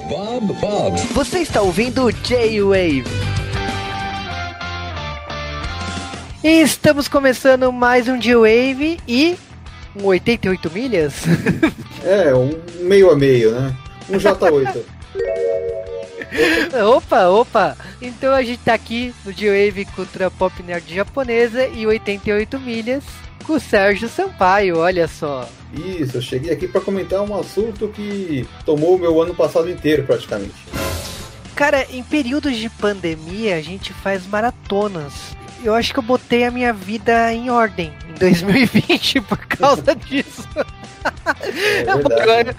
Bob, Bob. Você está ouvindo o J-Wave. E estamos começando mais um J-Wave e um 88 milhas. É, um meio a meio, né? Um J8. opa, opa! Então a gente tá aqui no J-Wave Cultura Pop Nerd Japonesa e 88 milhas com o Sérgio Sampaio, olha só. Isso, eu cheguei aqui para comentar um assunto que tomou o meu ano passado inteiro praticamente. Cara, em períodos de pandemia a gente faz maratonas. Eu acho que eu botei a minha vida em ordem em 2020 por causa disso. É Agora,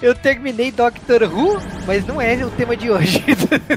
eu terminei Doctor Who, mas não é o tema de hoje.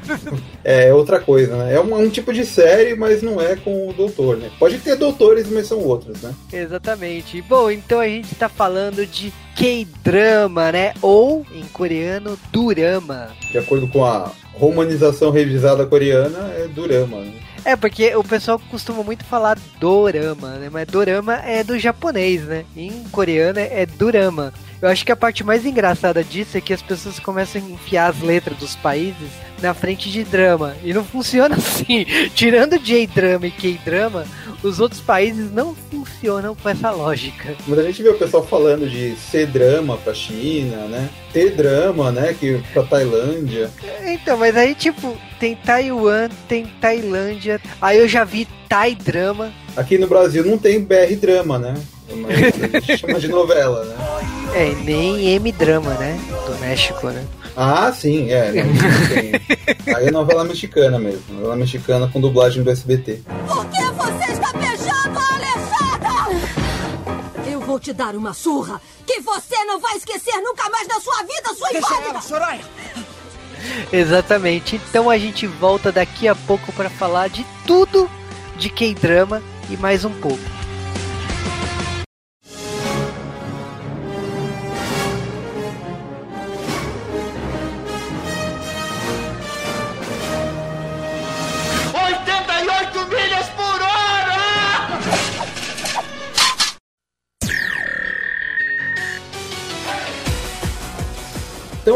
é outra coisa, né? É um, um, tipo de série, mas não é com o doutor, né? Pode ter doutores, mas são outros, né? Exatamente. Bom, então a gente tá falando de K-drama, né? Ou, em coreano, Durama. De acordo com a romanização revisada coreana, é Durama, né? É, porque o pessoal costuma muito falar dorama, né? Mas dorama é do japonês, né? Em coreano é durama. Eu acho que a parte mais engraçada disso é que as pessoas começam a enfiar as letras dos países na frente de drama. E não funciona assim. Tirando J-drama e K-drama, os outros países não funcionam com essa lógica. Mas a gente vê o pessoal falando de C-drama pra China, né? T-drama, né? Que pra Tailândia. Então, mas aí, tipo, tem Taiwan, tem Tailândia. Aí eu já vi Thai drama. Aqui no Brasil não tem BR drama, né? Mas a gente chama de novela, né? É, nem M-drama, né? Do México, né? Ah, sim, é. Não, Aí é novela mexicana mesmo. Novela mexicana com dublagem do SBT. Por que você está beijando a Alessandra? Eu vou te dar uma surra que você não vai esquecer nunca mais na sua vida, sua Deixa ela, Soraya! Exatamente. Então a gente volta daqui a pouco para falar de tudo de K-drama e mais um pouco.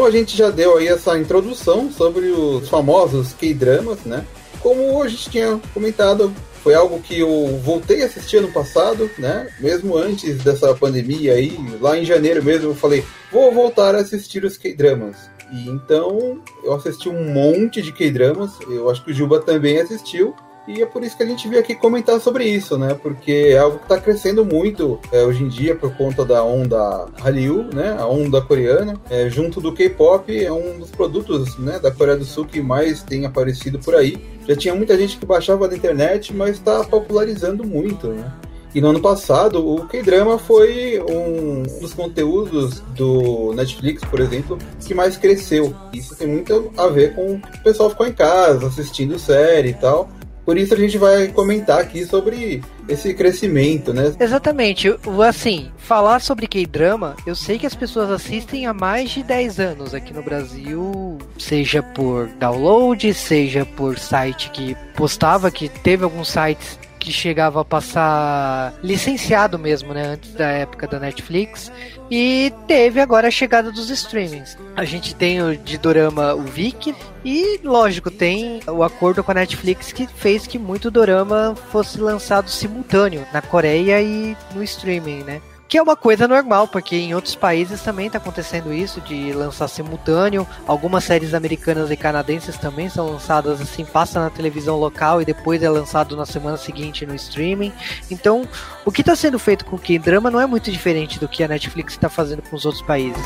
A gente já deu aí essa introdução sobre os famosos K-dramas, né? Como a gente tinha comentado, foi algo que eu voltei a assistir ano passado, né? Mesmo antes dessa pandemia aí, lá em janeiro mesmo, eu falei, vou voltar a assistir os K-dramas. E então eu assisti um monte de K-dramas, eu acho que o Juba também assistiu. E é por isso que a gente veio aqui comentar sobre isso, né? Porque é algo que está crescendo muito é, hoje em dia por conta da onda Hallyu, né? A onda coreana. É, junto do K-pop, é um dos produtos né, da Coreia do Sul que mais tem aparecido por aí. Já tinha muita gente que baixava da internet, mas está popularizando muito, né? E no ano passado, o K-drama foi um dos conteúdos do Netflix, por exemplo, que mais cresceu. Isso tem muito a ver com o pessoal ficou em casa assistindo série e tal. Por isso a gente vai comentar aqui sobre esse crescimento, né? Exatamente. Assim, falar sobre K-drama, eu sei que as pessoas assistem há mais de 10 anos aqui no Brasil, seja por download, seja por site que postava, que teve alguns sites que chegava a passar licenciado mesmo, né, antes da época da Netflix. E teve agora a chegada dos streamings. A gente tem o de Dorama o Viki e, lógico, tem o acordo com a Netflix que fez que muito Dorama fosse lançado simultâneo na Coreia e no streaming, né? Que é uma coisa normal, porque em outros países também está acontecendo isso, de lançar simultâneo. Algumas séries americanas e canadenses também são lançadas assim, passa na televisão local e depois é lançado na semana seguinte no streaming. Então, o que está sendo feito com o K-drama não é muito diferente do que a Netflix está fazendo com os outros países.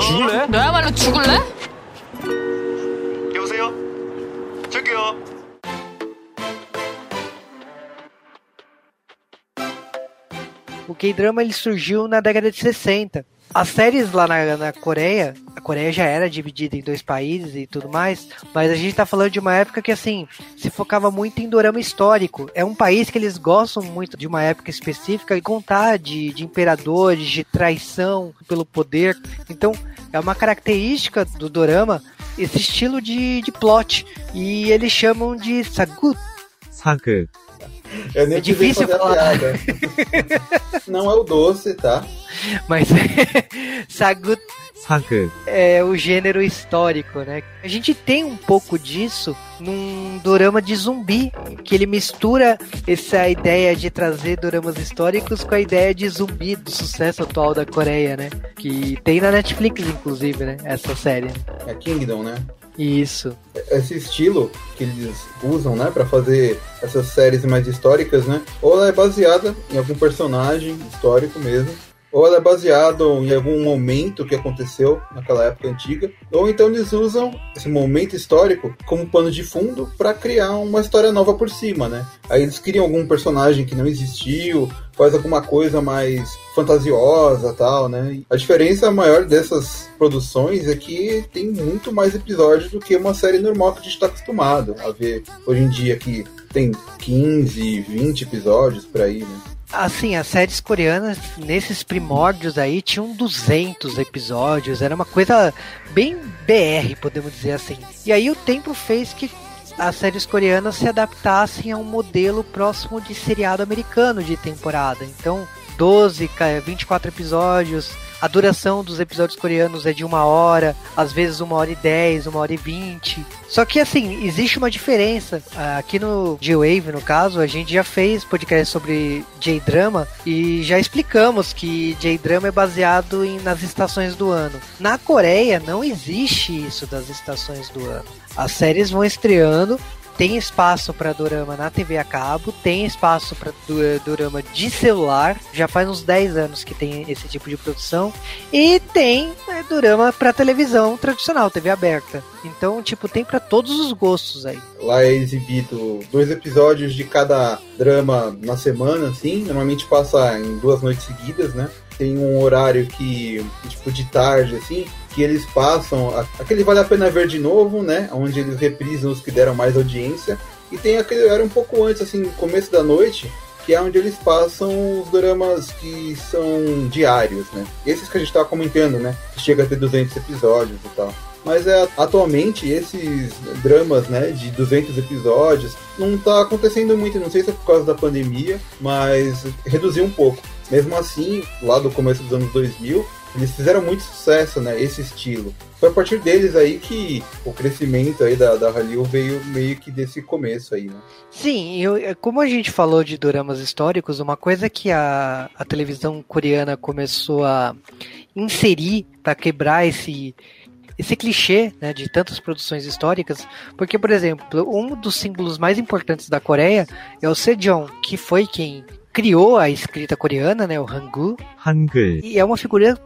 죽을래? 너야말로 죽을래? O K-drama ele surgiu na década de 60. As séries lá na, na, Coreia, a Coreia já era dividida em dois países e tudo mais, mas a gente tá falando de uma época que, assim, se focava muito em dorama histórico. É um país que eles gostam muito de uma época específica e contar de, de imperadores, de traição pelo poder. Então, é uma característica do dorama esse estilo de, de plot. E eles chamam de sagut. Eu nem É difícil fazer a falar. piada. Não é o doce, tá? Mas Sagu 사극. é o gênero histórico, né? A gente tem um pouco disso num dorama de zumbi, que ele mistura essa ideia de trazer doramas históricos com a ideia de zumbi do sucesso atual da Coreia, né? Que tem na Netflix, inclusive, né? Essa série. É Kingdom, né? Isso. Esse estilo que eles usam, né, para fazer essas séries mais históricas, né? Ou ela é baseada em algum personagem histórico mesmo, ou ela é baseada em algum momento que aconteceu naquela época antiga, ou então eles usam esse momento histórico como pano de fundo para criar uma história nova por cima, né? Aí eles criam algum personagem que não existiu, faz alguma coisa mais fantasiosa tal, né? A diferença maior dessas produções é que tem muito mais episódios do que uma série normal que a gente está acostumado a ver hoje em dia que tem 15, 20 episódios por aí, né? Assim, as séries coreanas, nesses primórdios aí, tinham 200 episódios, era uma coisa bem BR, podemos dizer assim. E aí o tempo fez que as séries coreanas se adaptassem a um modelo próximo de seriado americano de temporada. Então, 12, ca- 24 episódios. A duração dos episódios coreanos é de uma hora, às vezes uma hora e dez, uma hora e vinte. Só que assim, existe uma diferença. Ah, Aqui no J-Wave, no caso, a gente já fez podcast sobre J-Drama e já explicamos que J-Drama é baseado em, nas estações do ano. Na Coreia não existe isso das estações do ano. As séries vão estreando tem espaço para dorama na TV a cabo, tem espaço para dorama de celular, já faz uns 10 anos que tem esse tipo de produção, e tem né, dorama para televisão tradicional, TV aberta. Então, tipo, tem para todos os gostos aí. Lá é exibido dois episódios de cada drama na semana, assim. Normalmente passa em duas noites seguidas, né? Tem um horário que, tipo, de tarde, assim, que eles passam. Aquele vale a pena ver de novo, né? Onde eles reprisam os que deram mais audiência. E tem aquele horário um pouco antes, assim, começo da noite, que é onde eles passam os dramas que são diários, né? Esses que a gente tava comentando, né? Que chega a ter 200 episódios e tal. Mas é, atualmente esses dramas, né, de 200 episódios, não tá acontecendo muito, não sei se é por causa da pandemia, mas reduziu um pouco. Mesmo assim, lá do começo dos anos 2000, eles fizeram muito sucesso, né, esse estilo. Foi a partir deles aí que o crescimento aí da, da Hallyu veio meio que desse começo aí, né. Sim, eu, é, como a gente falou de doramas históricos, uma coisa que a, a televisão coreana começou a inserir para quebrar esse esse clichê né, de tantas produções históricas, porque, por exemplo, um dos símbolos mais importantes da Coreia é o Sejong, que foi quem criou a escrita coreana, né, o Hangul, 한글, e é uma figura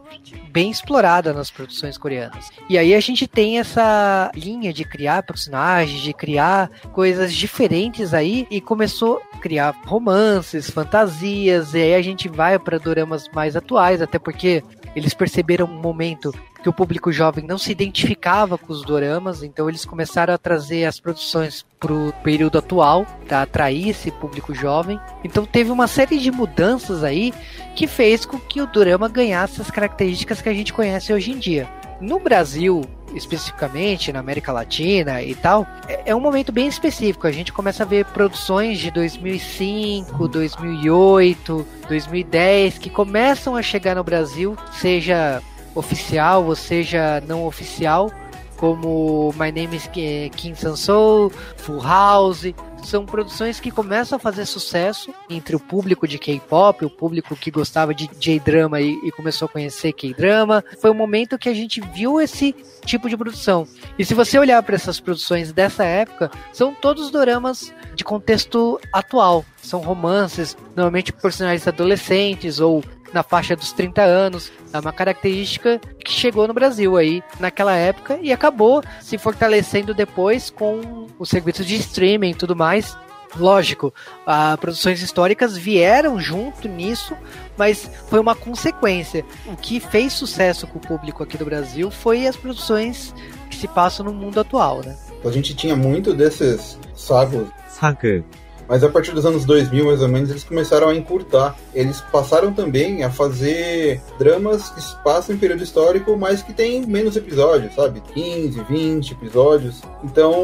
bem explorada nas produções coreanas. E aí a gente tem essa linha de criar personagens, de criar coisas diferentes aí e começou a criar romances, fantasias, e aí a gente vai para doramas mais atuais, até porque eles perceberam um momento que o público jovem não se identificava com os doramas, então eles começaram a trazer as produções pro período atual, para atrair esse público jovem. Então teve uma série de mudanças aí que fez com que o dorama ganhasse as características que a gente conhece hoje em dia. No Brasil, especificamente, na América Latina e tal, é, é um momento bem específico. A gente começa a ver produções de 2005, 2008, 2010 que começam a chegar no Brasil, seja oficial ou seja não oficial, como My Name is Ki- Kim Sang-soo, Full House, são produções que começam a fazer sucesso entre o público de K-pop, o público que gostava de J-drama e, e começou a conhecer K-drama. Foi um momento que a gente viu esse tipo de produção. E se você olhar para essas produções dessa época, são todos doramas de contexto atual. São romances, normalmente personagens adolescentes ou na faixa dos 30 anos. É uma característica que chegou no Brasil aí naquela época e acabou se fortalecendo depois com os serviços de streaming e tudo mais. Lógico, as produções históricas vieram junto nisso, mas foi uma consequência. O que fez sucesso com o público aqui do Brasil foi as produções que se passam no mundo atual, né? A gente tinha muito desses sagos 사극, Mas a partir dos anos 2000, mais ou menos, eles começaram a encurtar. Eles passaram também a fazer dramas que passam em período histórico, mas que tem menos episódios, sabe? 15, 20 episódios. Então,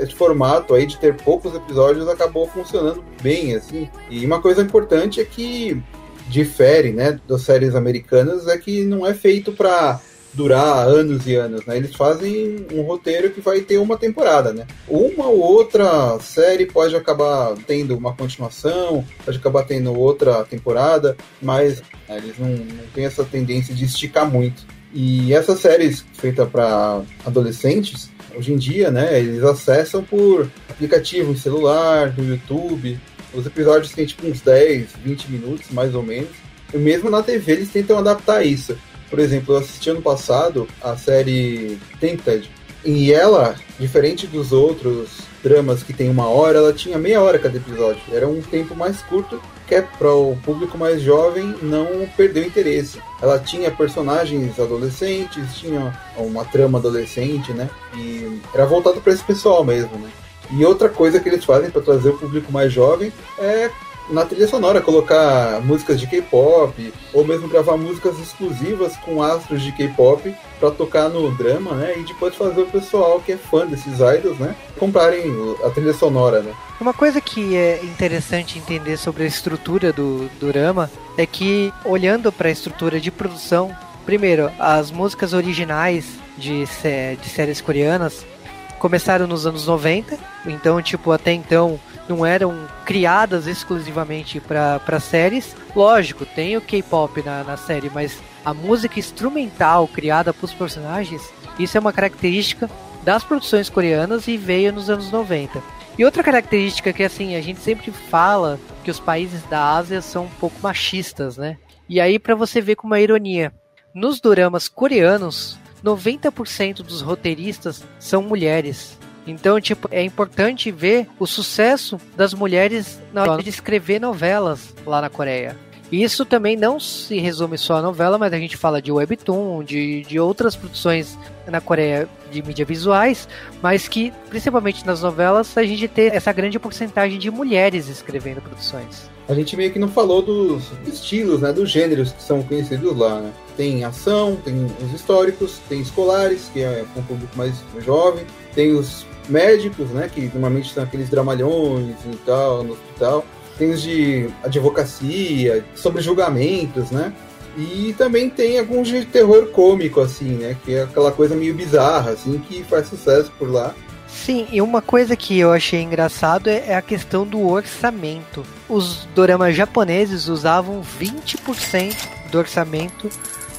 esse formato aí de ter poucos episódios acabou funcionando bem, assim. E uma coisa importante é que difere, né, das séries americanas é que não é feito para durar anos e anos, né? Eles fazem um roteiro que vai ter uma temporada, né? Uma ou outra série pode acabar tendo uma continuação, pode acabar tendo outra temporada, mas né, eles não, não têm essa tendência de esticar muito. E essas séries feitas para adolescentes, hoje em dia, né, eles acessam por aplicativo em celular, no YouTube. Os episódios têm tipo uns 10, 20 minutos, mais ou menos. E mesmo na TV eles tentam adaptar isso. Por exemplo, eu assisti ano passado a série Tempted. E ela, diferente dos outros dramas que tem uma hora, ela tinha meia hora cada episódio. Era um tempo mais curto, que é para o público mais jovem não perder o interesse. Ela tinha personagens adolescentes, tinha uma trama adolescente, né? E era voltado para esse pessoal mesmo, né? E outra coisa que eles fazem para trazer o público mais jovem é na trilha sonora colocar músicas de K-pop ou mesmo gravar músicas exclusivas com astros de K-pop para tocar no drama, né? E depois fazer o pessoal que é fã desses idols, né, comprarem a trilha sonora, né? Uma coisa que é interessante entender sobre a estrutura do, do drama é que olhando para a estrutura de produção, primeiro, as músicas originais de, de séries coreanas começaram nos anos 90, então tipo até então não eram criadas exclusivamente para séries. Lógico, tem o K-pop na, na série, mas a música instrumental criada para os personagens, isso é uma característica das produções coreanas e veio nos anos 90. E outra característica que assim, a gente sempre fala que os países da Ásia são um pouco machistas, né? E aí para você ver com uma ironia, nos doramas coreanos, 90% dos roteiristas são mulheres. Então, tipo, é importante ver o sucesso das mulheres na hora de escrever novelas lá na Coreia. Isso também não se resume só a novela, mas a gente fala de webtoon, de, de outras produções na Coreia de mídias visuais, mas que, principalmente nas novelas, a gente tem essa grande porcentagem de mulheres escrevendo produções. A gente meio que não falou dos estilos, né, dos gêneros que são conhecidos lá, né? Tem ação, tem os históricos, tem escolares, que é um público mais jovem, tem os médicos, né, que normalmente são aqueles dramalhões e tal, no hospital. Tem os de advocacia, sobre julgamentos, né? E também tem alguns de terror cômico, assim, né? Que é aquela coisa meio bizarra, assim, que faz sucesso por lá. Sim, e uma coisa que eu achei engraçado é, é a questão do orçamento. Os doramas japoneses usavam 20% do orçamento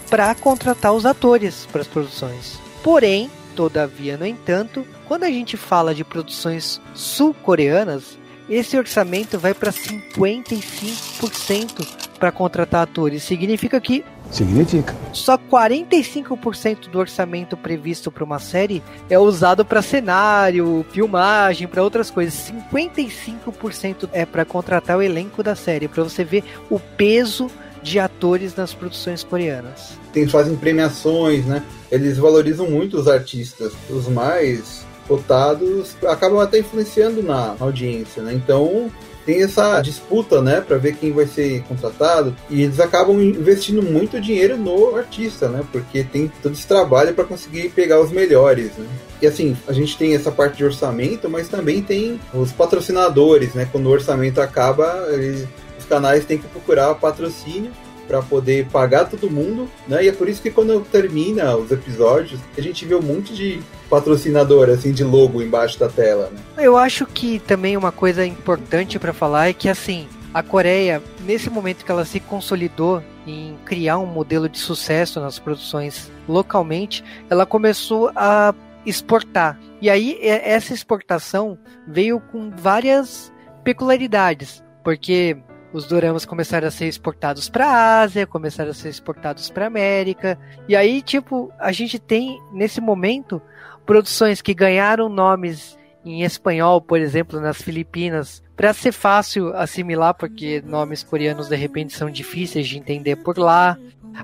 para contratar os atores para as produções. Porém, todavia, no entanto, quando a gente fala de produções sul-coreanas, esse orçamento vai para 55% para contratar atores. Significa que Significa. Só 45% do orçamento previsto para uma série é usado para cenário, filmagem, para outras coisas. 55% é para contratar o elenco da série, para você ver o peso de atores nas produções coreanas. Eles fazem premiações, né? Eles valorizam muito os artistas, os mais cotados acabam até influenciando na audiência, né? Então tem essa disputa, né, para ver quem vai ser contratado e eles acabam investindo muito dinheiro no artista, né, porque tem todo esse trabalho para conseguir pegar os melhores, né. E assim, a gente tem essa parte de orçamento, mas também tem os patrocinadores, né, quando o orçamento acaba, eles, canais têm que procurar patrocínio para poder pagar todo mundo, né? E é por isso que quando termina os episódios, a gente vê um monte de patrocinador, assim, de logo embaixo da tela, né? Eu acho que também uma coisa importante para falar é que, assim, a Coreia, nesse momento que ela se consolidou em criar um modelo de sucesso nas produções localmente, ela começou a exportar. E aí, essa exportação veio com várias peculiaridades, porque os doramas começaram a ser exportados para a Ásia, começaram a ser exportados para América. E aí, tipo, a gente tem nesse momento produções que ganharam nomes em espanhol, por exemplo, nas Filipinas, para ser fácil assimilar, porque nomes coreanos de repente são difíceis de entender por lá.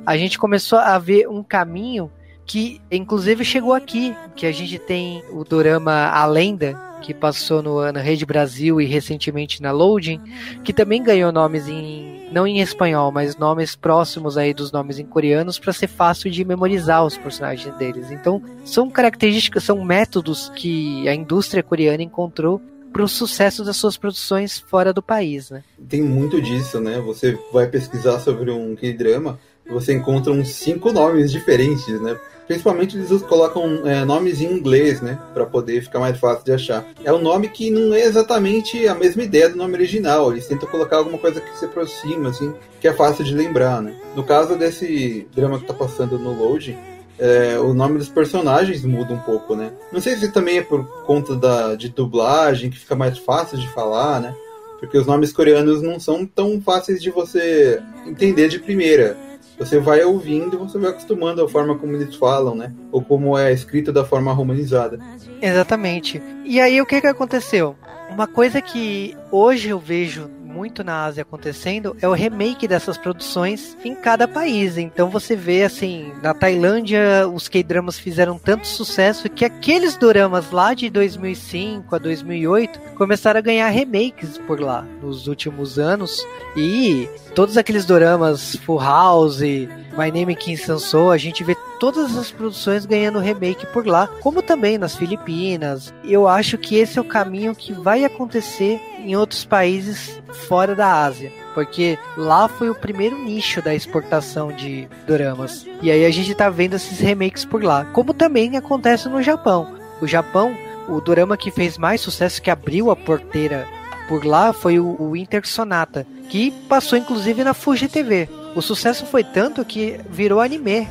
A gente começou a ver um caminho que inclusive chegou aqui, que a gente tem o dorama A Lenda, que passou no, na Rede Brasil e recentemente na Loading, que também ganhou nomes em não em espanhol, mas nomes próximos aí dos nomes em coreanos para ser fácil de memorizar os personagens deles. Então, são características, são métodos que a indústria coreana encontrou pro sucesso das suas produções fora do país, né? Tem muito disso, né? Você vai pesquisar sobre um K-drama, você encontra uns cinco nomes diferentes, né? Principalmente eles colocam é, nomes em inglês, né? Para poder ficar mais fácil de achar. É um nome que não é exatamente a mesma ideia do nome original. Eles tentam colocar alguma coisa que se aproxima, assim, que é fácil de lembrar, né? No caso desse drama que tá passando no Load, é, o nome dos personagens muda um pouco, né? Não sei se também é por conta da, de dublagem, que fica mais fácil de falar, né? Porque os nomes coreanos não são tão fáceis de você entender de primeira você vai ouvindo e você vai acostumando a forma como eles falam, né? Ou como é escrito da forma romanizada. Exatamente. E aí o que que aconteceu? Uma coisa que hoje eu vejo muito na Ásia acontecendo é o remake dessas produções em cada país. Então você vê assim, na Tailândia os K-dramas fizeram tanto sucesso que aqueles doramas lá de 2005 a 2008 começaram a ganhar remakes por lá nos últimos anos e todos aqueles doramas Full House, My Name Kim Sansou, a gente vê todas as produções ganhando remake por lá, como também nas Filipinas. Eu acho que esse é o caminho que vai acontecer em outros países fora da Ásia. Porque lá foi o primeiro nicho da exportação de doramas. E aí a gente tá vendo esses remakes por lá. Como também acontece no Japão. O Japão, o dorama que fez mais sucesso, que abriu a porteira por lá, foi o, o Inter Sonata, que passou inclusive na Fuji TV. O sucesso foi tanto que virou anime.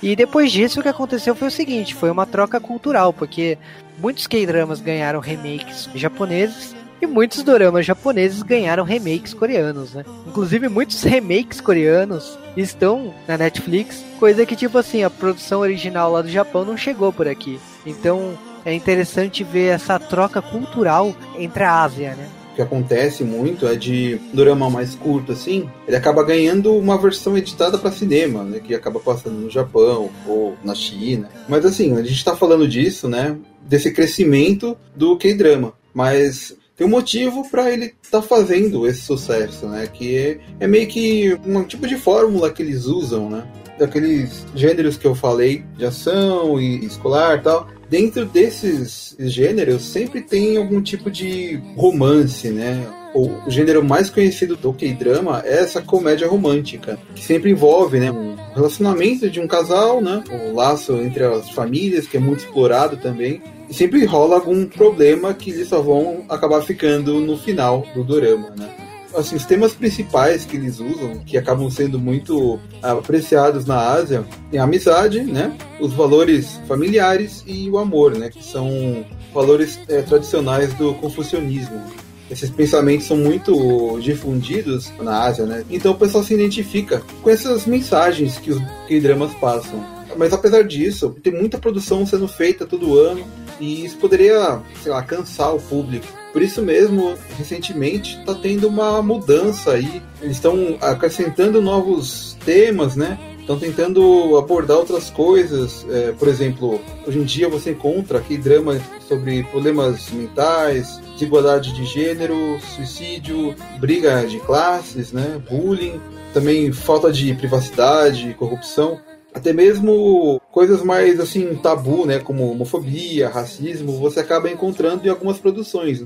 E depois disso, o que aconteceu foi o seguinte: foi uma troca cultural, porque muitos K-dramas ganharam remakes japoneses e muitos doramas japoneses ganharam remakes coreanos, né? Inclusive, muitos remakes coreanos estão na Netflix, coisa que, tipo assim, a produção original lá do Japão não chegou por aqui. Então, é interessante ver essa troca cultural entre a Ásia, né? Que acontece muito é de um drama mais curto assim, ele acaba ganhando uma versão editada para cinema, né, que acaba passando no Japão ou na China. Mas assim, a gente está falando disso, né, desse crescimento do K-drama, mas tem um motivo para ele estar tá fazendo esse sucesso, né, que é, é meio que um tipo de fórmula que eles usam, né, daqueles gêneros que eu falei, de ação e escolar, tal dentro desses gêneros sempre tem algum tipo de romance, né? O gênero mais conhecido do K-drama é essa comédia romântica, que sempre envolve, né, um relacionamento de um casal, né, o um laço entre as famílias, que é muito explorado também, e sempre rola algum problema que eles só vão acabar ficando no final do dorama, né? Assim, os temas principais que eles usam, que acabam sendo muito apreciados na Ásia, é a amizade, né? Os valores familiares e o amor, né? Que são valores é, tradicionais do confucionismo. Esses pensamentos são muito difundidos na Ásia, né? Então o pessoal se identifica com essas mensagens que os K-dramas passam. Mas apesar disso, tem muita produção sendo feita todo ano e isso poderia, sei lá, cansar o público. Por isso mesmo, recentemente está tendo uma mudança aí. Eles estão acrescentando novos temas, né? Estão tentando abordar outras coisas. É, por exemplo, hoje em dia você encontra aqui drama sobre problemas mentais, desigualdade de gênero, suicídio, briga de classes, né? Bullying, também falta de privacidade, corrupção até mesmo coisas mais assim tabu, né, como homofobia, racismo, você acaba encontrando em algumas produções.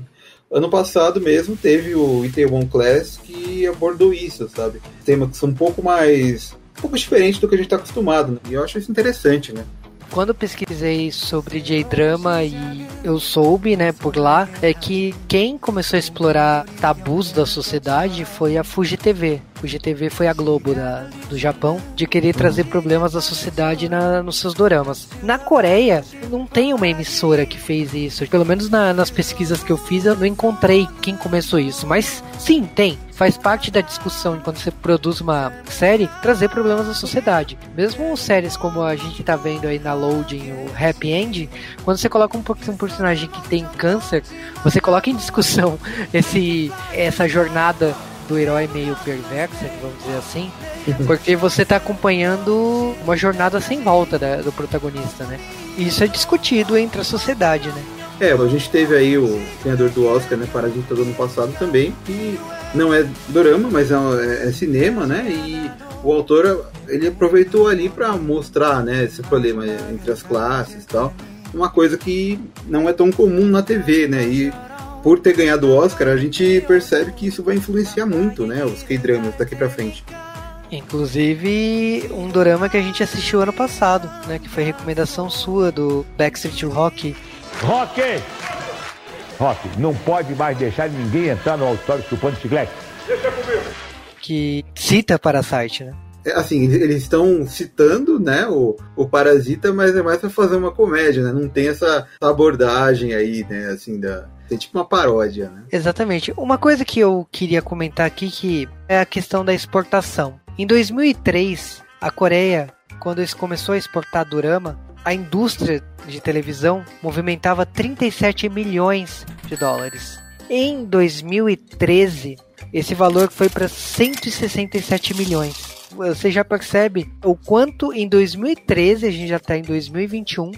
Ano passado mesmo teve o Itaewon Class que abordou isso, sabe? Temas que são um pouco mais um pouco diferente do que a gente está acostumado, né? E eu acho isso interessante, né? quando pesquisei sobre J-drama e eu soube, né, por lá, é que quem começou a explorar tabus da sociedade foi a Fuji TV. Fuji TV foi a Globo da, do Japão de querer trazer problemas da sociedade na, nos seus doramas. Na Coreia, não tem uma emissora que fez isso. Pelo menos na, nas pesquisas que eu fiz, eu não encontrei quem começou isso. Mas sim, tem faz parte da discussão quando você produz uma série trazer problemas da sociedade. Mesmo séries como a gente tá vendo aí na Loading, o Happy End, quando você coloca um, um personagem que tem câncer, você coloca em discussão esse essa jornada do herói meio perversa, vamos dizer assim, porque você está acompanhando uma jornada sem volta da, do protagonista, né? E isso é discutido entre a sociedade, né? É, a gente teve aí o ganhador do Oscar, né, Parasita do ano passado também, que não é dorama, mas é, é, é cinema, né? E o autor ele aproveitou ali para mostrar, né, esse problema entre as classes e tal. uma coisa que não é tão comum na TV, né? E por ter ganhado o Oscar, a gente percebe que isso vai influenciar muito, né? Os K-dramas daqui pra frente. Inclusive, um dorama que a gente assistiu ano passado, né? Que foi recomendação sua do Backstreet Rock. Rock! Rock, não pode mais deixar ninguém entrar no auditório chupando chiclete. Que cita Parasite, né? É, assim, eles estão citando, né, o, o Parasita, mas é mais pra fazer uma comédia, né? Não tem essa abordagem aí, né, assim, da... Tem tipo uma paródia, né? Exatamente. Uma coisa que eu queria comentar aqui que é a questão da exportação. Em 2003, a Coreia, quando começou a exportar dorama, a indústria de televisão movimentava 37 milhões de dólares. Em 2013, esse valor foi para 167 milhões. Você já percebe o quanto em 2013, a gente já está em 2021,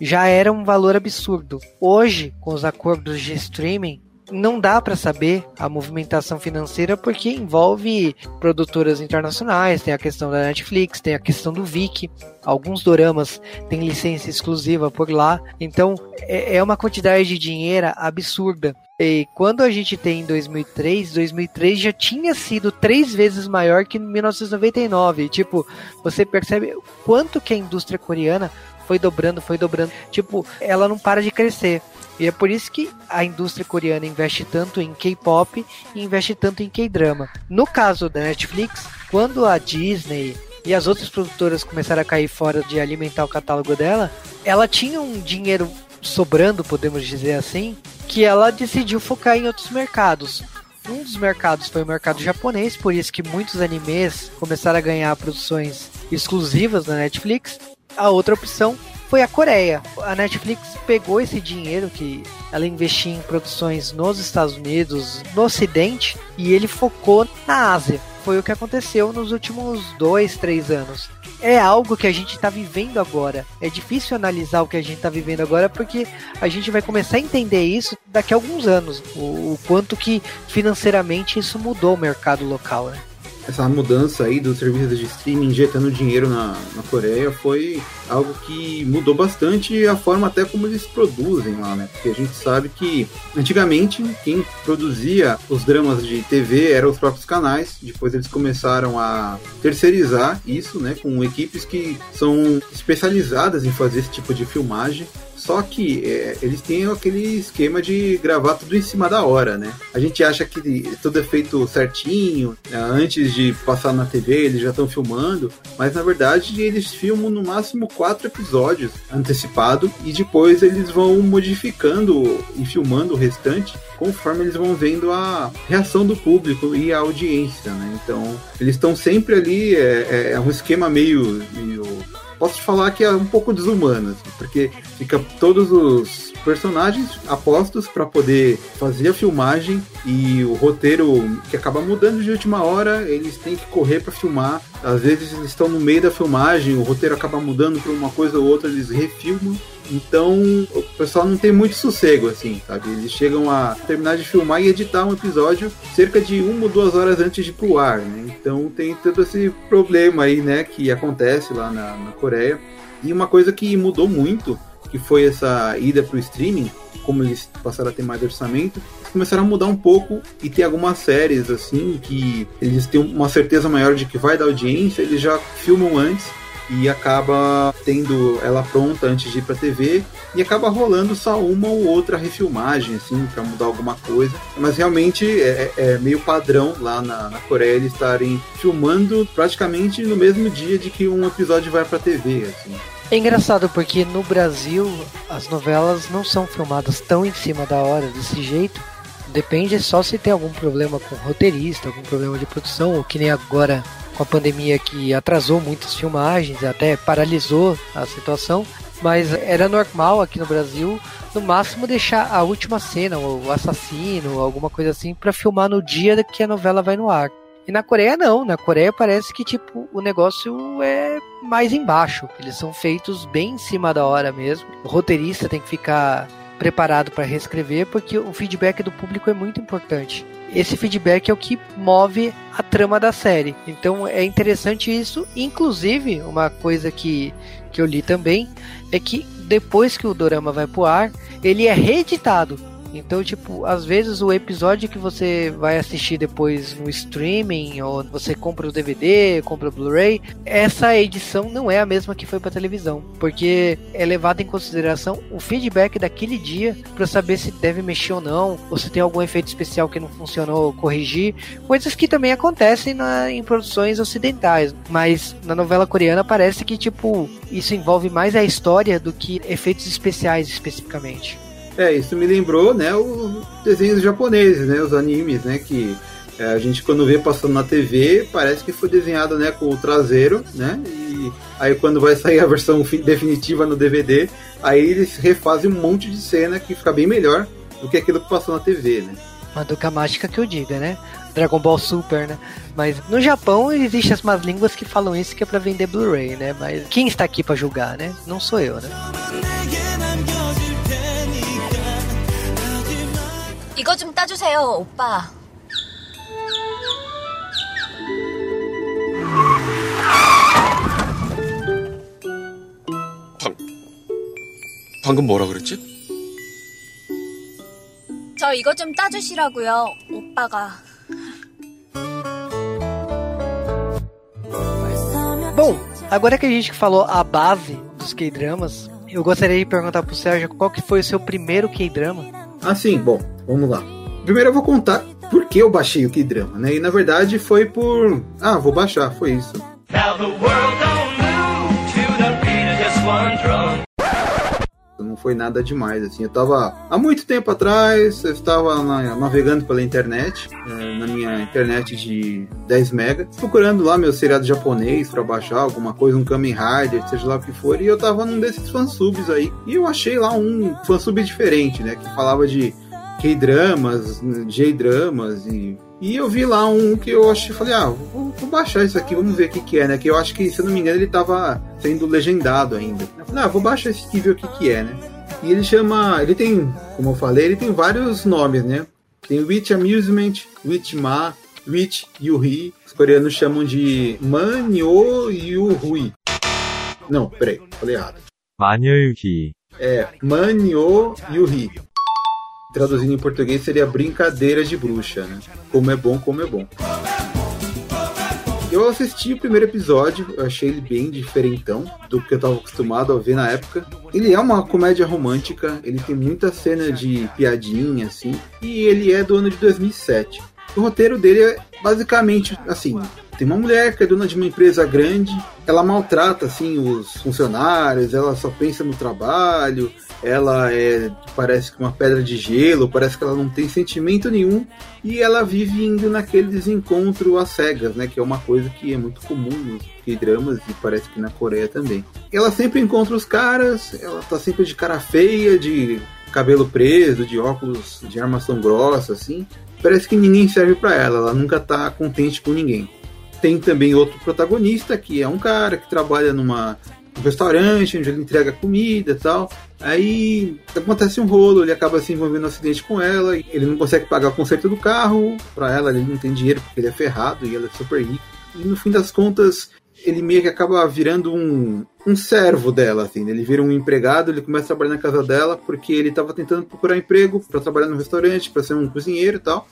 já era um valor absurdo. Hoje, com os acordos de streaming, não dá para saber a movimentação financeira porque envolve produtoras internacionais, tem a questão da Netflix, tem a questão do Viki, alguns doramas têm licença exclusiva por lá, então é, é uma quantidade de dinheiro absurda. E quando a gente tem em 2003, 2003 já tinha sido três vezes maior que em 1999. Tipo, você percebe quanto que a indústria coreana foi dobrando, foi dobrando. Tipo, ela não para de crescer. E é por isso que a indústria coreana investe tanto em K-pop e investe tanto em K-drama. No caso da Netflix, quando a Disney e as outras produtoras começaram a cair fora de alimentar o catálogo dela, ela tinha um dinheiro sobrando, podemos dizer assim, que ela decidiu focar em outros mercados. Um dos mercados foi o mercado japonês, por isso que muitos animes começaram a ganhar produções exclusivas na Netflix. A outra opção foi a Coreia. A Netflix pegou esse dinheiro que ela investia em produções nos Estados Unidos, no Ocidente, e ele focou na Ásia. Foi o que aconteceu nos últimos dois, três anos. É algo que a gente está vivendo agora. É difícil analisar o que a gente está vivendo agora porque a gente vai começar a entender isso daqui a alguns anos. O, o quanto que financeiramente isso mudou o mercado local. Né? Essa mudança aí dos serviços de streaming injetando dinheiro na, na Coreia foi algo que mudou bastante a forma até como eles produzem lá, né? Porque a gente sabe que antigamente quem produzia os dramas de TV eram os próprios canais, depois eles começaram a terceirizar isso, né? Com equipes que são especializadas em fazer esse tipo de filmagem só que é, eles têm aquele esquema de gravar tudo em cima da hora, né? A gente acha que tudo é feito certinho, né? antes de passar na TV eles já estão filmando, mas na verdade eles filmam no máximo quatro episódios antecipado e depois eles vão modificando e filmando o restante conforme eles vão vendo a reação do público e a audiência, né? Então eles estão sempre ali, é, é, é um esquema meio, meio posso falar que é um pouco desumano, assim, porque fica todos os personagens apostos para poder fazer a filmagem e o roteiro que acaba mudando de última hora, eles têm que correr para filmar. Às vezes eles estão no meio da filmagem, o roteiro acaba mudando para uma coisa ou outra, eles refilmam então, o pessoal não tem muito sossego, assim, sabe? Eles chegam a terminar de filmar e editar um episódio cerca de uma ou duas horas antes de ir pro ar, né? Então tem todo esse problema aí, né, que acontece lá na, na Coreia. E uma coisa que mudou muito, que foi essa ida pro streaming, como eles passaram a ter mais orçamento, começaram a mudar um pouco e tem algumas séries, assim, que eles têm uma certeza maior de que vai dar audiência, eles já filmam antes e acaba tendo ela pronta antes de ir para TV e acaba rolando só uma ou outra refilmagem assim para mudar alguma coisa. Mas realmente é, é, é meio padrão lá na, na, Coreia eles estarem filmando praticamente no mesmo dia de que um episódio vai para TV assim. É engraçado porque no Brasil as novelas não são filmadas tão em cima da hora desse jeito. Depende só se tem algum problema com roteirista algum problema de produção ou que nem agora com a pandemia que atrasou muitas filmagens, até paralisou a situação, mas era normal aqui no Brasil, no máximo deixar a última cena, o assassino, alguma coisa assim, para filmar no dia que a novela vai no ar. E na Coreia não, na Coreia parece que tipo o negócio é mais embaixo, eles são feitos bem em cima da hora mesmo. O roteirista tem que ficar preparado para reescrever porque o feedback do público é muito importante esse feedback é o que move a trama da série. Então é interessante isso. Inclusive, uma coisa que, que eu li também é que depois que o dorama vai pro ar, ele é reeditado. Então, tipo, às vezes o episódio que você vai assistir depois no streaming, ou você compra o DVD, compra o Blu-ray, essa edição não é a mesma que foi pra televisão. Porque é levado em consideração o feedback daquele dia para saber se deve mexer ou não, ou se tem algum efeito especial que não funcionou, corrigir. Coisas que também acontecem na, em produções ocidentais. Mas na novela coreana parece que, tipo, isso envolve mais a história do que efeitos especiais especificamente. É, isso me lembrou, né, os desenhos japoneses, né, os animes, né, que é, a gente quando vê passando na TV, parece que foi desenhado, né, com o traseiro, né, e aí quando vai sair a versão definitiva no DVD, aí eles refazem um monte de cena que fica bem melhor do que aquilo que passou na TV, né. Madoka Mágica que eu diga, né? Dragon Ball Super, né? Mas no Japão existem as más línguas que falam isso que é pra vender Blu-ray, né? Mas quem está aqui para julgar, né? Não sou eu, né? 이거 좀 따주세요, 오빠. 방금 뭐라 그랬지? 저 이거 좀 따주시라고요, 오빠가. Bom, agora que a gente falou a base dos K-dramas, eu gostaria de perguntar pro Sérgio qual que foi o seu primeiro K-drama? Assim, bom, vamos lá. Primeiro eu vou contar por que eu baixei o K-drama, né? E na verdade foi por. Ah, vou baixar, foi isso. Now the world don't move to the beat of one drum. Não foi nada demais, assim. Eu tava há muito tempo atrás, eu estava na- navegando pela internet, eh, na minha internet de 10 mega, procurando lá meu seriado japonês pra baixar alguma coisa, um Kamen Rider, seja lá o que for, e eu tava num desses fansubs aí. E eu achei lá um fansub diferente, né? Que falava de K-dramas, J-dramas e. E eu vi lá um que eu achei, falei, ah, vou, vou baixar isso aqui, vamos ver o que, que é, né? Que eu acho que, se eu não me engano, ele tava sendo legendado ainda. Eu falei, ah, vou baixar esse aqui e ver o que, que é, né? E ele chama, ele tem, como eu falei, ele tem vários nomes, né? Tem Witch Amusement, Witch Ma, Witch Yuri. Os coreanos chamam de Manyo Yuri. Não, peraí, falei errado. Manyo Yuri. É, Manyo Yuri. Traduzindo em português seria brincadeira de bruxa, né? Como é bom, como é bom. Eu assisti o primeiro episódio, eu achei ele bem diferentão do que eu estava acostumado a ver na época. Ele é uma comédia romântica, ele tem muita cena de piadinha, assim, e ele é do ano de 2007. O roteiro dele é basicamente assim: tem uma mulher que é dona de uma empresa grande, ela maltrata assim os funcionários, ela só pensa no trabalho, ela é parece que uma pedra de gelo, parece que ela não tem sentimento nenhum e ela vive indo naquele desencontro às cegas, né, que é uma coisa que é muito comum nos dramas e parece que na Coreia também. Ela sempre encontra os caras, ela tá sempre de cara feia, de cabelo preso, de óculos de armação grossa assim. Parece que ninguém serve para ela, ela nunca tá contente com ninguém. Tem também outro protagonista, que é um cara que trabalha numa um restaurante onde ele entrega comida e tal. Aí acontece um rolo, ele acaba se envolvendo num acidente com ela, ele não consegue pagar o conserto do carro, pra ela ele não tem dinheiro porque ele é ferrado e ela é super rica. E no fim das contas, ele meio que acaba virando um, um servo dela, assim. né? Ele vira um empregado, ele começa a trabalhar na casa dela porque ele estava tentando procurar emprego para trabalhar no restaurante, para ser um cozinheiro e tal.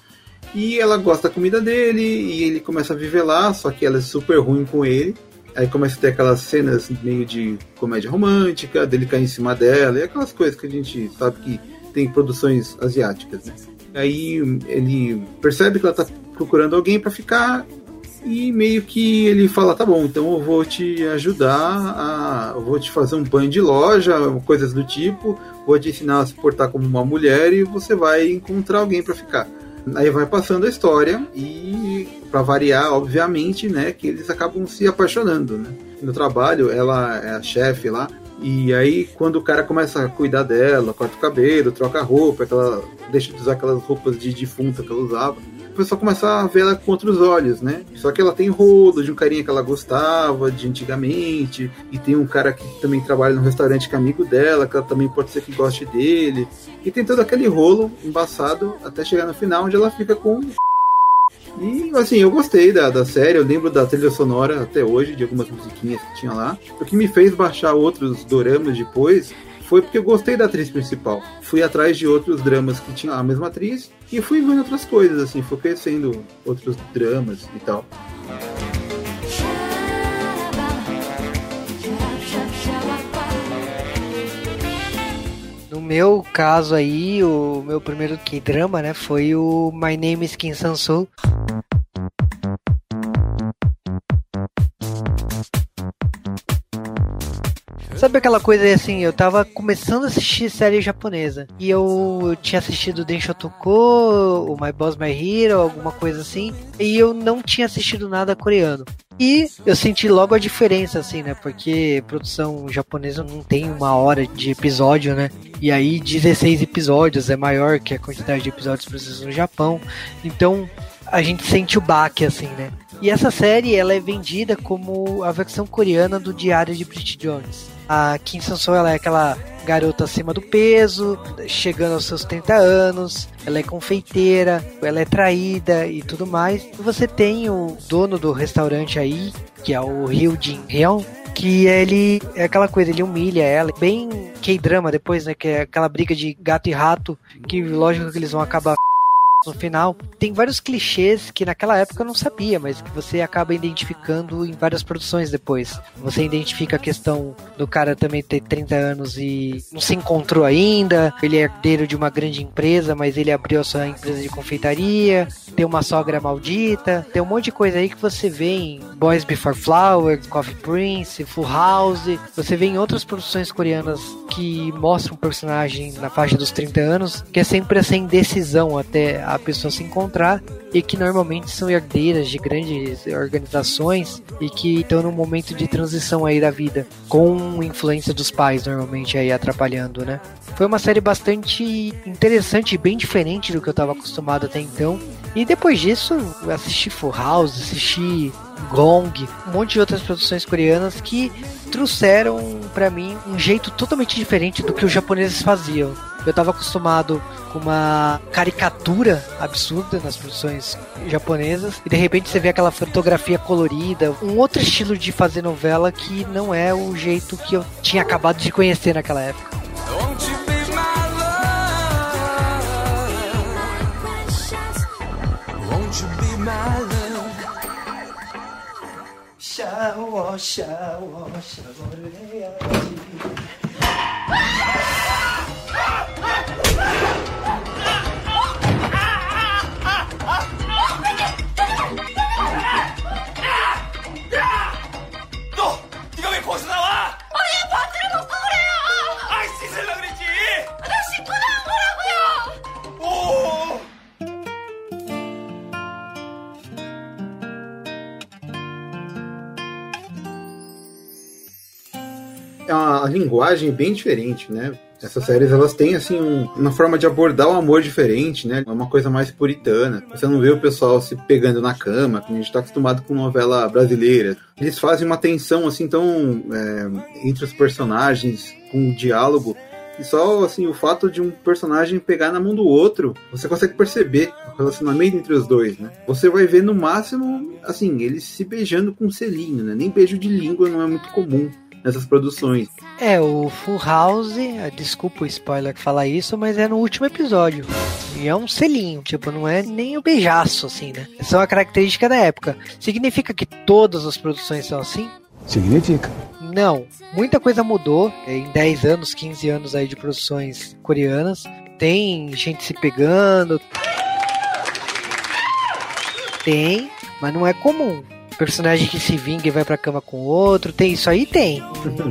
E ela gosta da comida dele e ele começa a viver lá, só que ela é super ruim com ele. Aí começa a ter aquelas cenas meio de comédia romântica, dele cair em cima dela, e aquelas coisas que a gente sabe que tem produções asiáticas, né? Aí ele percebe que ela tá procurando alguém para ficar e meio que ele fala, tá bom, então eu vou te ajudar a. Eu vou te fazer um banho de loja, coisas do tipo, vou te ensinar a se portar como uma mulher e você vai encontrar alguém para ficar. Aí vai passando a história e, para variar, obviamente, né, que eles acabam se apaixonando, né? No trabalho, ela é a chefe lá, e aí quando o cara começa a cuidar dela, corta o cabelo, troca a roupa, aquela, deixa de usar aquelas roupas de defunta que ela usava, pessoal começa a ver ela com outros olhos, né? Só que ela tem rolo de um carinha que ela gostava de antigamente, e tem um cara que também trabalha no restaurante que é amigo dela, que ela também pode ser que goste dele, e tem todo aquele rolo embaçado até chegar no final, onde ela fica com. E assim, eu gostei da, da série, eu lembro da trilha sonora até hoje, de algumas musiquinhas que tinha lá. O que me fez baixar outros doramas depois foi porque eu gostei da atriz principal. Fui atrás de outros dramas que tinham a mesma atriz e fui vendo outras coisas, assim, fui conhecendo outros dramas e tal. No meu caso aí, o meu primeiro K-drama, né, foi o My Name is Kim Sansu. Sabe aquela coisa assim, eu tava começando a assistir série japonesa e eu tinha assistido Denshotoku, o My Boss My Hero, alguma coisa assim, e eu não tinha assistido nada coreano. E eu senti logo a diferença, assim, né? Porque produção japonesa não tem uma hora de episódio, né? E aí 16 episódios é maior que a quantidade de episódios produzidos no Japão. Então a gente sente o baque, assim, né? E essa série ela é vendida como a versão coreana do Diário de Bridget Jones. A Kim Sanso ela é aquela garota acima do peso, chegando aos seus 30 anos, ela é confeiteira, ela é traída e tudo mais. E você tem o dono do restaurante aí, que é o Ryu Jin Hyun, que ele é aquela coisa, ele humilha ela, bem K-drama depois, né, que é aquela briga de gato e rato, que lógico que eles vão acabar no final. Tem vários clichês que naquela época eu não sabia, mas que você acaba identificando em várias produções depois. Você identifica a questão do cara também ter 30 anos e não se encontrou ainda, ele é herdeiro de uma grande empresa, mas ele abriu a sua empresa de confeitaria, tem uma sogra maldita, tem um monte de coisa aí que você vê em Boys Before Flowers, Coffee Prince, Full House, você vê em outras produções coreanas que mostram um personagem na faixa dos 30 anos, que é sempre essa indecisão até a pessoa se encontrar e que normalmente são herdeiras de grandes organizações e que estão num momento de transição aí da vida, com influência dos pais normalmente aí atrapalhando, né? Foi uma série bastante interessante e bem diferente do que eu estava acostumado até então. E depois disso, assisti Full House, assisti Gong, um monte de outras produções coreanas que trouxeram pra mim um jeito totalmente diferente do que os japoneses faziam. Eu tava acostumado com uma caricatura absurda nas produções japonesas e de repente você vê aquela fotografia colorida, um outro estilo de fazer novela que não é o jeito que eu tinha acabado de conhecer naquela época. Won't you be a, linguagem é bem diferente, né? Essas séries elas têm assim um- uma forma de abordar o amor diferente, né? É uma coisa mais puritana. Você não vê o pessoal se pegando na cama, como a gente está acostumado com novela brasileira. Eles fazem uma tensão assim tão é, entre os personagens com um diálogo e só assim o fato de um personagem pegar na mão do outro, você consegue perceber o relacionamento entre os dois, né? Você vai ver no máximo assim eles se beijando com um selinho, né? Nem beijo de língua não é muito comum nessas produções. É, o Full House, eh, desculpa o spoiler falar isso, mas é no último episódio. E é um selinho, tipo, não é nem o beijaço, assim, né? Essa é uma característica da época. Significa que todas as produções são assim? Significa. Não. Muita coisa mudou eh, em 10 anos, 15 anos aí de produções coreanas. Tem gente se pegando. Tem, mas não é comum. Personagem que se vinga e vai pra cama com o outro, tem isso aí tem.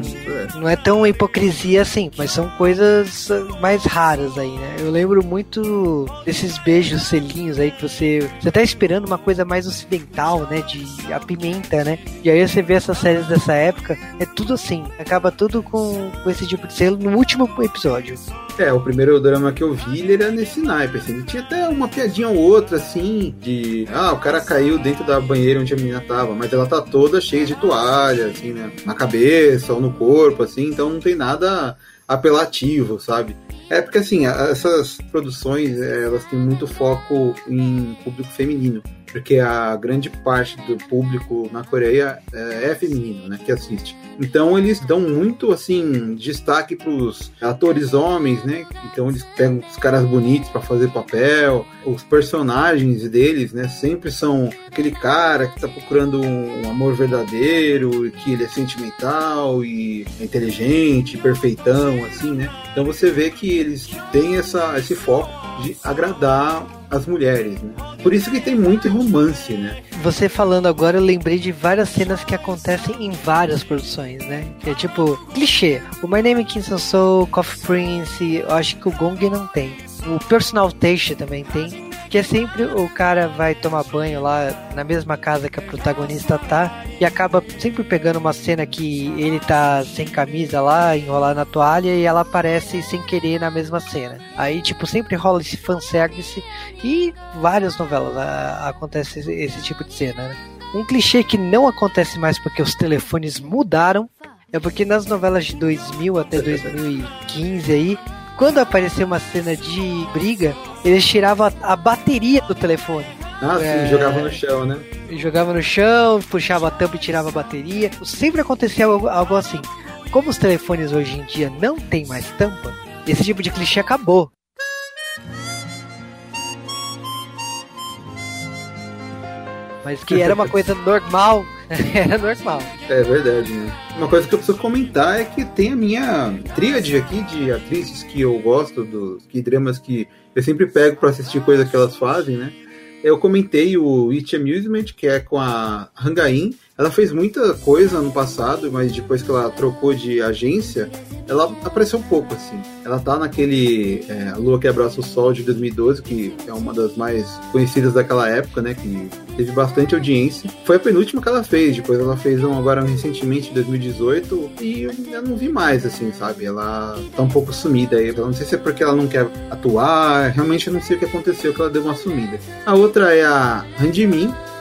Não é tão hipocrisia assim, mas são coisas ah, mais raras aí, né? Eu lembro muito desses beijos selinhos aí que você. Você tá esperando uma coisa mais ocidental, né? De a pimenta, né? E aí você vê essas séries dessa época, é tudo assim. Acaba tudo com, com esse tipo de selo no último episódio. É, o primeiro drama que eu vi, ele era nesse naipe, assim. Ele tinha até uma piadinha ou outra, assim, de... Ah, o cara caiu dentro da banheira onde a menina tava, mas ela tá toda cheia de toalha, assim, né? Na cabeça ou no corpo, assim, então não tem nada apelativo, sabe? É porque, assim, essas produções, eh, elas têm muito foco em público feminino. Porque a grande parte do público na Coreia é, é feminino, né, que assiste. Então eles dão muito assim destaque para os atores homens, né? Então eles pegam os caras bonitos para fazer papel, os personagens deles, né, sempre são aquele cara que está procurando um amor verdadeiro, que ele é sentimental e é inteligente, perfeitão, assim, né? Então você vê que eles têm essa, esse foco de agradar as mulheres, né? Por isso que tem muito romance, né? Você falando agora, eu lembrei de várias cenas que acontecem em várias produções, né? Que é tipo, clichê. O My Name Kim Soul, Coffee Prince, eu acho que o Gong não tem. O Personal Taste também tem. Que é sempre o cara vai tomar banho lá na mesma casa que a protagonista tá e acaba sempre pegando uma cena que ele tá sem camisa lá, enrolado na toalha e ela aparece sem querer na mesma cena. Aí, tipo, sempre rola esse fanservice e várias novelas a, acontece esse, esse tipo de cena, né? Um clichê que não acontece mais porque os telefones mudaram é porque nas novelas de 2000 até 2015 aí quando apareceu uma cena de briga, eles tiravam a, a bateria do telefone. Ah, sim, é... jogava no chão, né? Jogava no chão, puxava a tampa e tirava a bateria. Sempre acontecia algo, algo assim. Como os telefones hoje em dia não tem mais tampa, esse tipo de clichê acabou. Mas que era uma coisa normal, era normal. É verdade, né? Uma coisa que eu preciso comentar é que tem a minha tríade aqui de atrizes que eu gosto, dos que dramas que eu sempre pego para assistir coisas que elas fazem, né? Eu comentei o It Amusement, que é com a Hangain, ela fez muita coisa no passado, mas depois que ela trocou de agência, ela apareceu pouco, assim. Ela tá naquele é, Lua que Abraça o Sol de 2012, que é uma das mais conhecidas daquela época, né? Que teve bastante audiência. Foi a penúltima que ela fez, depois ela fez um agora recentemente, em 2018, e eu não vi mais, assim, sabe? Ela tá um pouco sumida aí. Eu não sei se é porque ela não quer atuar, realmente eu não sei o que aconteceu que ela deu uma sumida. A outra é a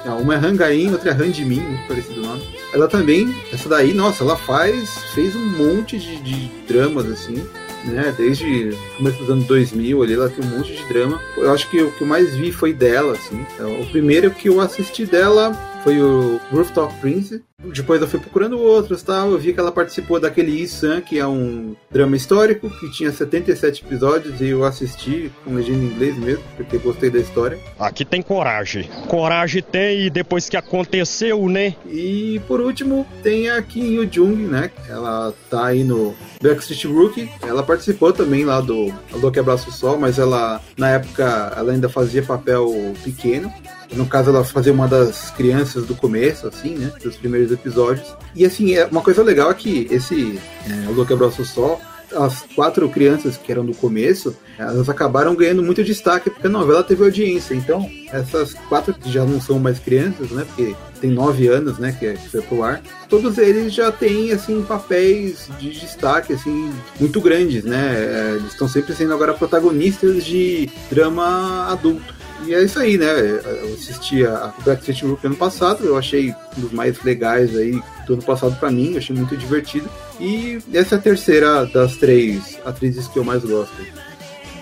Randimin, uma é Hangain, outra é Handimin, muito parecido o nome. Ela também, essa daí, nossa, ela faz, fez um monte de, de dramas, assim, né? Desde começo dos anos 2000 ali, ela tem um monte de drama. Eu acho que o que eu mais vi foi dela, assim. Então, o primeiro que eu assisti dela foi o Rooftop Prince. Depois eu fui procurando outros tal. Eu vi que ela participou daquele Isan, que é um drama histórico, que tinha 77 episódios e eu assisti com legenda em inglês mesmo, porque gostei da história. Aqui tem coragem. Coragem tem e depois que aconteceu, né? E por último, tem a Kim Yoo Jung, né? Ela tá aí no Backstreet Rookie. Ela participou também lá do Alô Que Abraço Sol, mas ela, na época, ela ainda fazia papel pequeno. No caso, ela fazia uma das crianças do começo, assim, né? Dos primeiros episódios. E assim, é uma coisa legal é que esse é, O Abraço Sol, as quatro crianças que eram do começo, elas acabaram ganhando muito destaque porque a novela teve audiência. Então, essas quatro que já não são mais crianças, né? Porque tem nove anos, né? Que foi pro ar. Todos eles já têm, assim, papéis de destaque, assim, muito grandes, né? É, eles estão sempre sendo agora protagonistas de drama adulto. E é isso aí, né? Eu assisti a Backstreet Rookie ano passado, eu achei um dos mais legais aí do ano passado para mim, achei muito divertido. E essa é a terceira das três atrizes que eu mais gosto.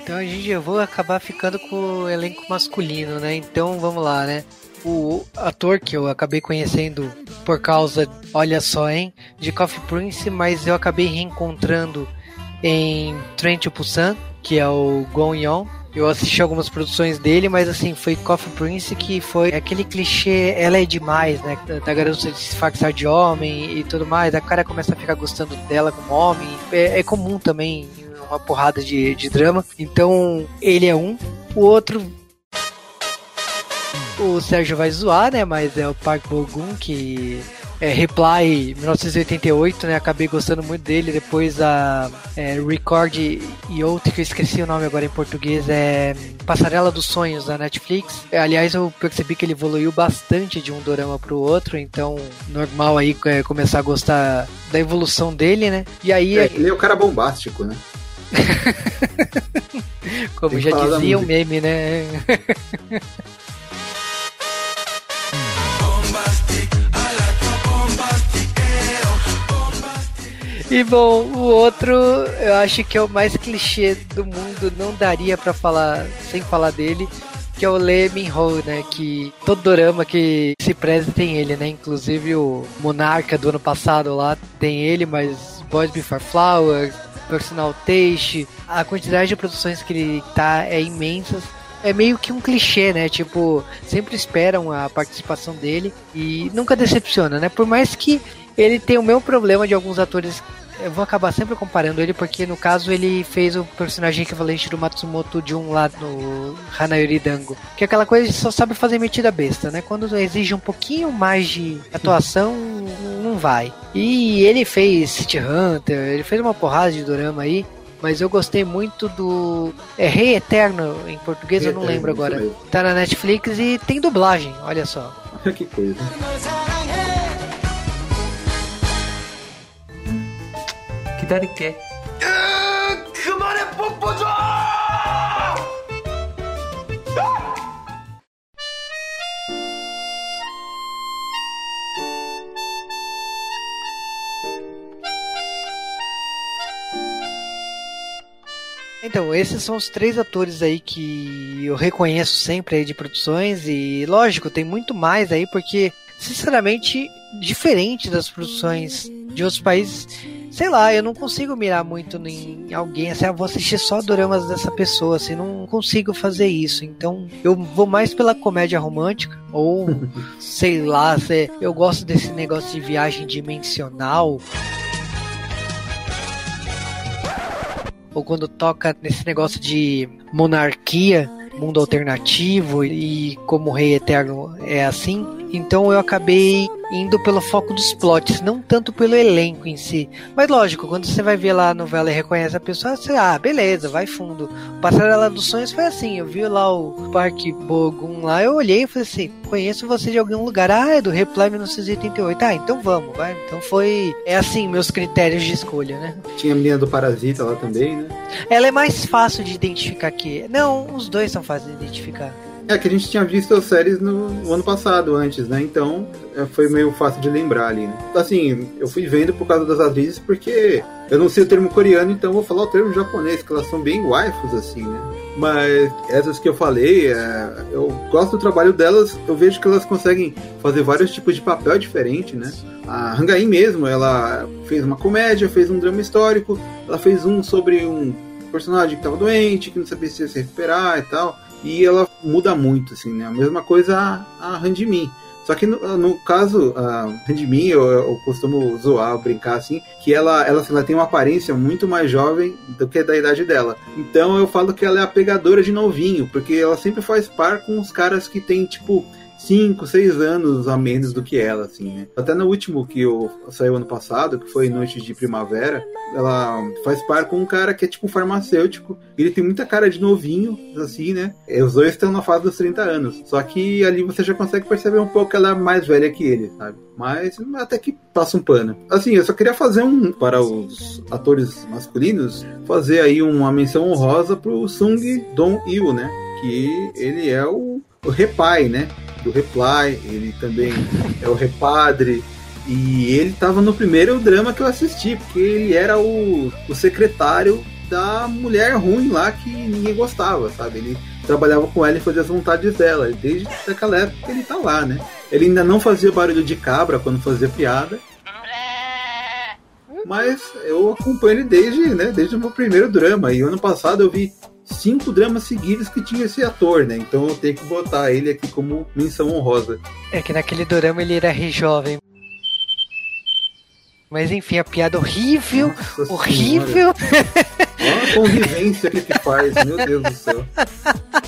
Então a gente eu vou acabar ficando com o elenco masculino, né? Então vamos lá, né? O ator que eu acabei conhecendo por causa, olha só, hein, de Coffee Prince, mas eu acabei reencontrando em Train to Busan, que é o Gon Yeon, eu assisti algumas produções dele, mas assim, foi Coffee Prince que foi aquele clichê, ela é demais, né? Da garota se disfarçar de homem e tudo mais. A cara começa a ficar gostando dela como homem. É, é comum também uma porrada de, de drama. Então, ele é um. O outro o Sérgio vai zoar, né? Mas é o Park Bo-gum que é, Reply 1988, né? Acabei gostando muito dele. Depois a é, Record e outro que eu esqueci o nome agora em português é Passarela dos Sonhos da Netflix. É, aliás, eu percebi que ele evoluiu bastante de um dorama pro outro, então normal aí é, começar a gostar da evolução dele, né? E aí é, ele é o cara bombástico, né? Como já dizia o meme, né? E bom, o outro eu acho que é o mais clichê do mundo, não daria para falar sem falar dele, que é o Lee Min-ho, né? Que todo dorama que se preze tem ele, né? Inclusive o Monarca do ano passado lá tem ele, mas Boys Before Flowers, Personal Taste, a quantidade de produções que ele tá é imensa. É meio que um clichê, né? Tipo, sempre esperam a participação dele e nunca decepciona, né? Por mais que ele tenha o mesmo problema de alguns atores eu vou acabar sempre comparando ele porque no caso ele fez o personagem equivalente do Matsumoto de um lado no Hanayori Dango, que é aquela coisa de só sabe fazer metida besta, né? Quando exige um pouquinho mais de atuação, não vai. E ele fez City Hunter, ele fez uma porrada de dorama aí, mas eu gostei muito do é Rei Eterno em português, Rei eu não Eterno, lembro isso agora. mesmo. Tá na Netflix e tem dublagem, olha só. que coisa. 기다릴게. 으, 그만해 뽀뽀 좀! Então, esses são os três atores aí que eu reconheço sempre aí de produções e lógico, tem muito mais aí porque sinceramente diferente das produções de outros países, sei lá, eu não consigo mirar muito em alguém, assim, ah, vou assistir só doramas dessa pessoa, assim, não consigo fazer isso. Então, eu vou mais pela comédia romântica ou sei lá, eu gosto desse negócio de viagem dimensional. ou quando toca nesse negócio de monarquia, mundo alternativo e como o Rei Eterno é assim. Então eu acabei indo pelo foco dos plots, não tanto pelo elenco em si. Mas lógico, quando você vai ver lá a novela e reconhece a pessoa, você, ah, beleza, vai fundo. O Passarela dos Sonhos foi assim, eu vi lá o Parque Bogum lá, eu olhei e falei assim, conheço você de algum lugar. Ah, é do Reply 1988. Ah, então vamos, vai. Então foi, é assim meus critérios de escolha, né? Tinha a menina do Parasita lá também, né? Ela é mais fácil de identificar que. Não, os dois são fáceis de identificar. É que a gente tinha visto as séries no, no ano passado, antes, né? Então é, foi meio fácil de lembrar ali, né? Assim, eu fui vendo por causa das atrizes, porque eu não sei o termo coreano, então vou falar o termo japonês, que elas são bem waifus, assim, né? Mas essas que eu falei, é, eu gosto do trabalho delas, eu vejo que elas conseguem fazer vários tipos de papel diferente, né? A Hangain mesmo, ela fez uma comédia, fez um drama histórico, ela fez um sobre um personagem que estava doente, que não sabia se ia se recuperar e tal. E ela muda muito, assim, né? A mesma coisa a, a. Só que no, no caso, a Randimin, eu, eu costumo zoar, brincar assim, que ela, ela, ela tem uma aparência muito mais jovem do que da idade dela. Então eu falo que ela é a pegadora de novinho, porque ela sempre faz par com os caras que tem, tipo, 5, 6 anos a menos do que ela, assim, né? Até no último que eu, saiu ano passado, que foi Noite de Primavera, ela faz par com um cara que é tipo um farmacêutico. Ele tem muita cara de novinho, assim, né? E os dois estão na fase dos 30 anos. Só que ali você já consegue perceber um pouco que ela é mais velha que ele, sabe? Mas até que passa um pano. Assim, eu só queria fazer um, para os atores masculinos, fazer aí uma menção honrosa pro Sung Dong Il, né? Que ele é o, o repai, né? do Reply, ele também é o repadre. E ele estava no primeiro drama que eu assisti, porque ele era o, o secretário da mulher ruim lá que ninguém gostava, sabe? Ele trabalhava com ela e fazia as vontades dela. Desde aquela época que ele tá lá, né? Ele ainda não fazia barulho de cabra quando fazia piada. Mas eu acompanho ele desde, né, desde o meu primeiro drama. E ano passado eu vi cinco dramas seguidos que tinha esse ator, né? Então eu tenho que botar ele aqui como menção honrosa. É que naquele dorama ele era re jovem. Mas enfim, a piada horrível, Nossa horrível. Olha a convivência que ele faz, meu Deus do céu.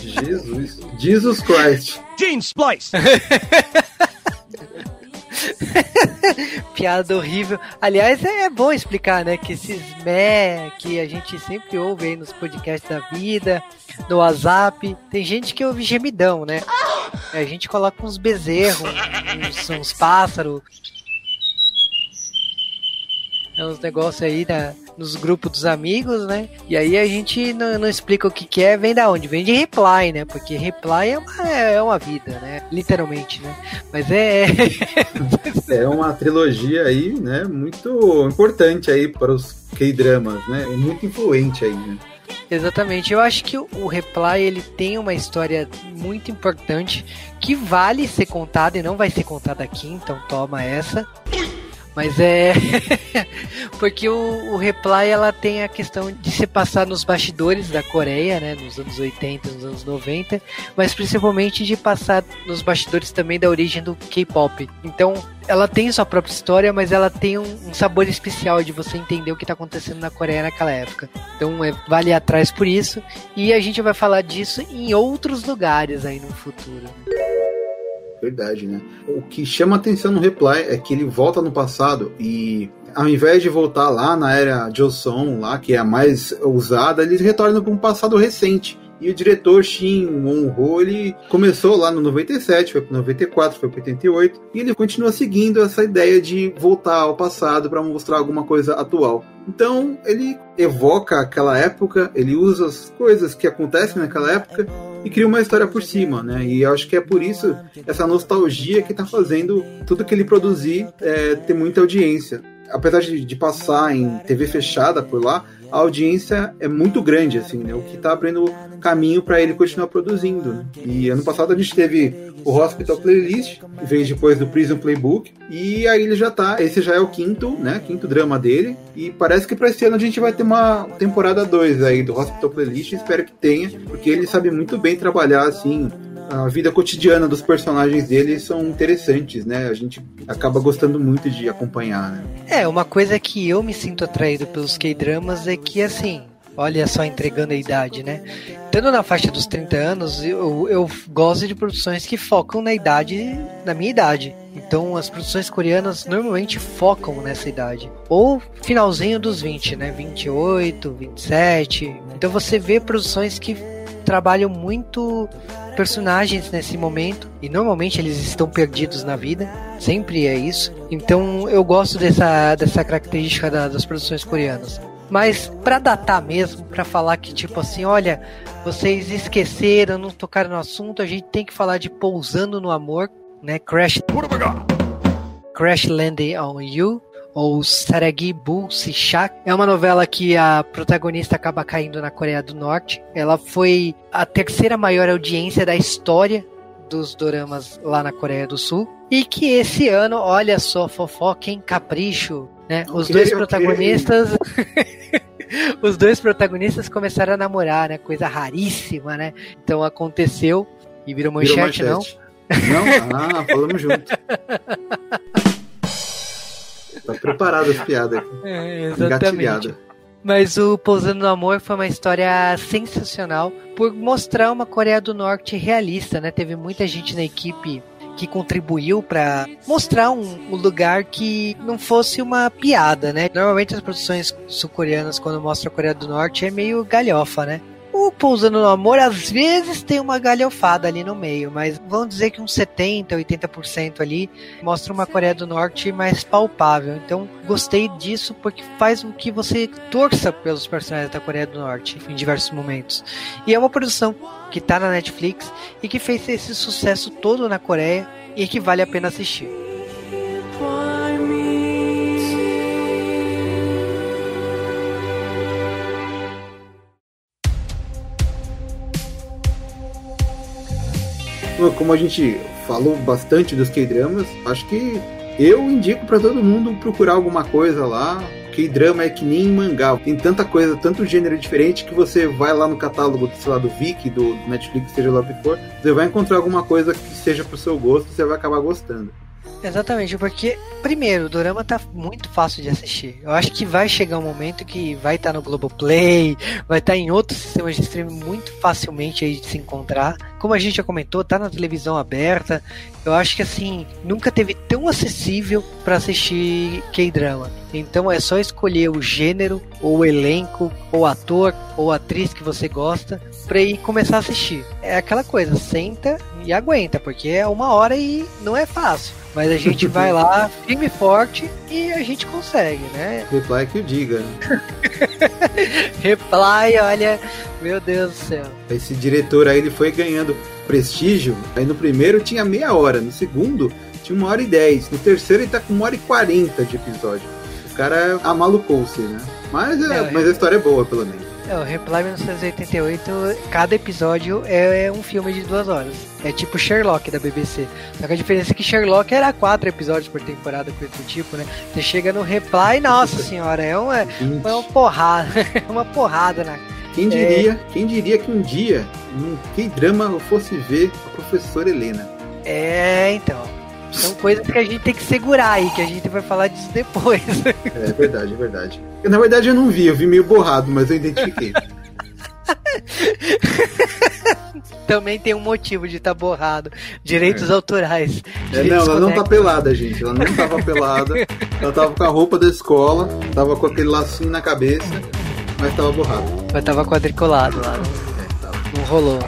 Jesus. Jesus Christ. Gene Splice! piada horrível. Aliás, é bom explicar, né? Que esses mé que a gente sempre ouve aí nos podcasts da vida, no WhatsApp, tem gente que ouve gemidão, né? A gente coloca uns bezerros, uns, uns pássaros. É uns negócios aí na, nos grupos dos amigos, né? E aí a gente não, não, explica o que, que é, vem da onde? Vem de reply, né? Porque reply é uma, é uma vida, né? Literalmente, né? Mas é. é uma trilogia aí, né? Muito importante aí para os K-dramas, né? Muito influente aí, né? Exatamente. Eu acho que o Reply ele tem uma história muito importante que vale ser contada e não vai ser contada aqui, então toma essa. Mas é. Porque o, o Reply ela tem a questão de se passar nos bastidores da Coreia, né? Nos anos 80, nos anos 90, mas principalmente de passar nos bastidores também da origem do K-pop. Então, ela tem sua própria história, mas ela tem um, um sabor especial de você entender o que está acontecendo na Coreia naquela época. Então, é, vale atrás por isso. E a gente vai falar disso em outros lugares aí no futuro. Verdade, né? O que chama atenção no Reply é que ele volta no passado e ao invés de voltar lá na era Joseon, lá que é a mais usada, eles retornam para um passado recente. E o diretor Shin Won-ho, ele começou lá no 97, foi para 94, foi para 88, e ele continua seguindo essa ideia de voltar ao passado para mostrar alguma coisa atual. Então, ele evoca aquela época, ele usa as coisas que acontecem naquela época e cria uma história por cima, né? E acho que é por isso essa nostalgia que está fazendo tudo que ele produzir é, ter muita audiência. Apesar de, de passar em TV fechada por lá, a audiência é muito grande, assim, né? O que está abrindo caminho para ele continuar produzindo. E ano passado a gente teve o Hospital Playlist, que veio depois do Prison Playbook, e aí ele já tá, esse já é o quinto, né? Quinto drama dele, e parece que para esse ano a gente vai ter uma temporada 2 aí do Hospital Playlist, espero que tenha, porque ele sabe muito bem trabalhar assim a vida cotidiana dos personagens dele são interessantes, né? A gente acaba gostando muito de acompanhar, né? É, uma coisa que eu me sinto atraído pelos K-dramas é que, assim, olha só entregando a idade, né? Estando na faixa dos 30 anos, eu, eu gosto de produções que focam na idade, na minha idade. Então as produções coreanas normalmente focam nessa idade. Ou finalzinho dos 20, né? 28, 27. Então você vê produções que trabalham muito personagens nesse momento e normalmente eles estão perdidos na vida, sempre é isso. Então eu gosto dessa, dessa característica da, das produções coreanas. Mas para datar mesmo, para falar que tipo assim, olha, vocês esqueceram, não tocaram no assunto, a gente tem que falar de Pousando no Amor, né? Crash Crash Landing on You, ou Saragi Bu Shak. É uma novela que a protagonista acaba caindo na Coreia do Norte. Ela foi a terceira maior audiência da história dos doramas lá na Coreia do Sul. E que esse ano, olha só, fofoca, em capricho, né? Os dois protagonistas. Os dois protagonistas começaram a namorar, né? Coisa raríssima, né? Então aconteceu e virou manchete, virou manchete. não? Não? Ah, falamos junto. Tá preparado as piadas aqui. É, exatamente. Mas o Pousando no Amor foi uma história sensacional por mostrar uma Coreia do Norte realista, né? Teve muita gente na equipe que contribuiu para mostrar um, um, lugar que não fosse uma piada, né? Normalmente as produções sul-coreanas, quando mostram a Coreia do Norte, é meio galhofa, né? O Pousando no Amor, às vezes, tem uma galhofada ali no meio, mas vamos dizer que uns 70%, 80% ali mostra uma Coreia do Norte mais palpável. Então, gostei disso porque faz com que você torça pelos personagens da Coreia do Norte em diversos momentos. E é uma produção que está na Netflix e que fez esse sucesso todo na Coreia e que vale a pena assistir. Como a gente falou bastante dos K-dramas, acho que eu indico para todo mundo procurar alguma coisa lá. K-drama é que nem mangá. Tem tanta coisa, tanto gênero diferente que você vai lá no catálogo, sei lá, do Viki, do Netflix, seja lá o que for, você vai encontrar alguma coisa que seja pro seu gosto, você vai acabar gostando. Exatamente, porque, primeiro, o Dorama tá muito fácil de assistir. Eu acho que vai chegar um momento que vai estar tá no Globoplay, vai estar tá em outros sistemas de streaming muito facilmente aí de se encontrar. Como a gente já comentou, tá na televisão aberta. Eu acho que assim, nunca teve tão acessível para assistir K-drama. Então é só escolher o gênero, ou o elenco, ou ator, ou atriz que você gosta para ir começar a assistir. É aquela coisa, senta e aguenta, porque é uma hora e não é fácil. Mas a gente vai lá, firme e forte, e a gente consegue, né? Reply que o diga. Reply, olha, meu Deus do céu. Esse diretor aí, ele foi ganhando prestígio. Aí no primeiro tinha meia hora, no segundo tinha uma hora e dez, no terceiro ele tá com uma hora e quarenta de episódio. O cara amalucou-se, né? Mas, é, é, mas a história é boa, pelo menos. É, o Reply 1988, cada episódio é, é um filme de duas horas. É tipo Sherlock da BBC. Só que a diferença é que Sherlock era quatro episódios por temporada, coisa do tipo, né? Você chega no Reply, nossa senhora, é uma, é uma porrada. É uma porrada na. Quem diria, quem diria que um dia, um K-drama, eu fosse ver a professora Helena. É, então. São coisas que a gente tem que segurar aí, que a gente vai falar disso depois. É verdade, é verdade. Na verdade eu não vi, eu vi meio borrado, mas eu identifiquei. Também tem um motivo de estar tá borrado. Direitos É. autorais. É, não, ela não tá pelada, gente. Ela não tava pelada. Ela tava com a roupa da escola, tava com aquele lacinho na cabeça, mas tava borrado. Mas tava quadriculado lá. Não rolou.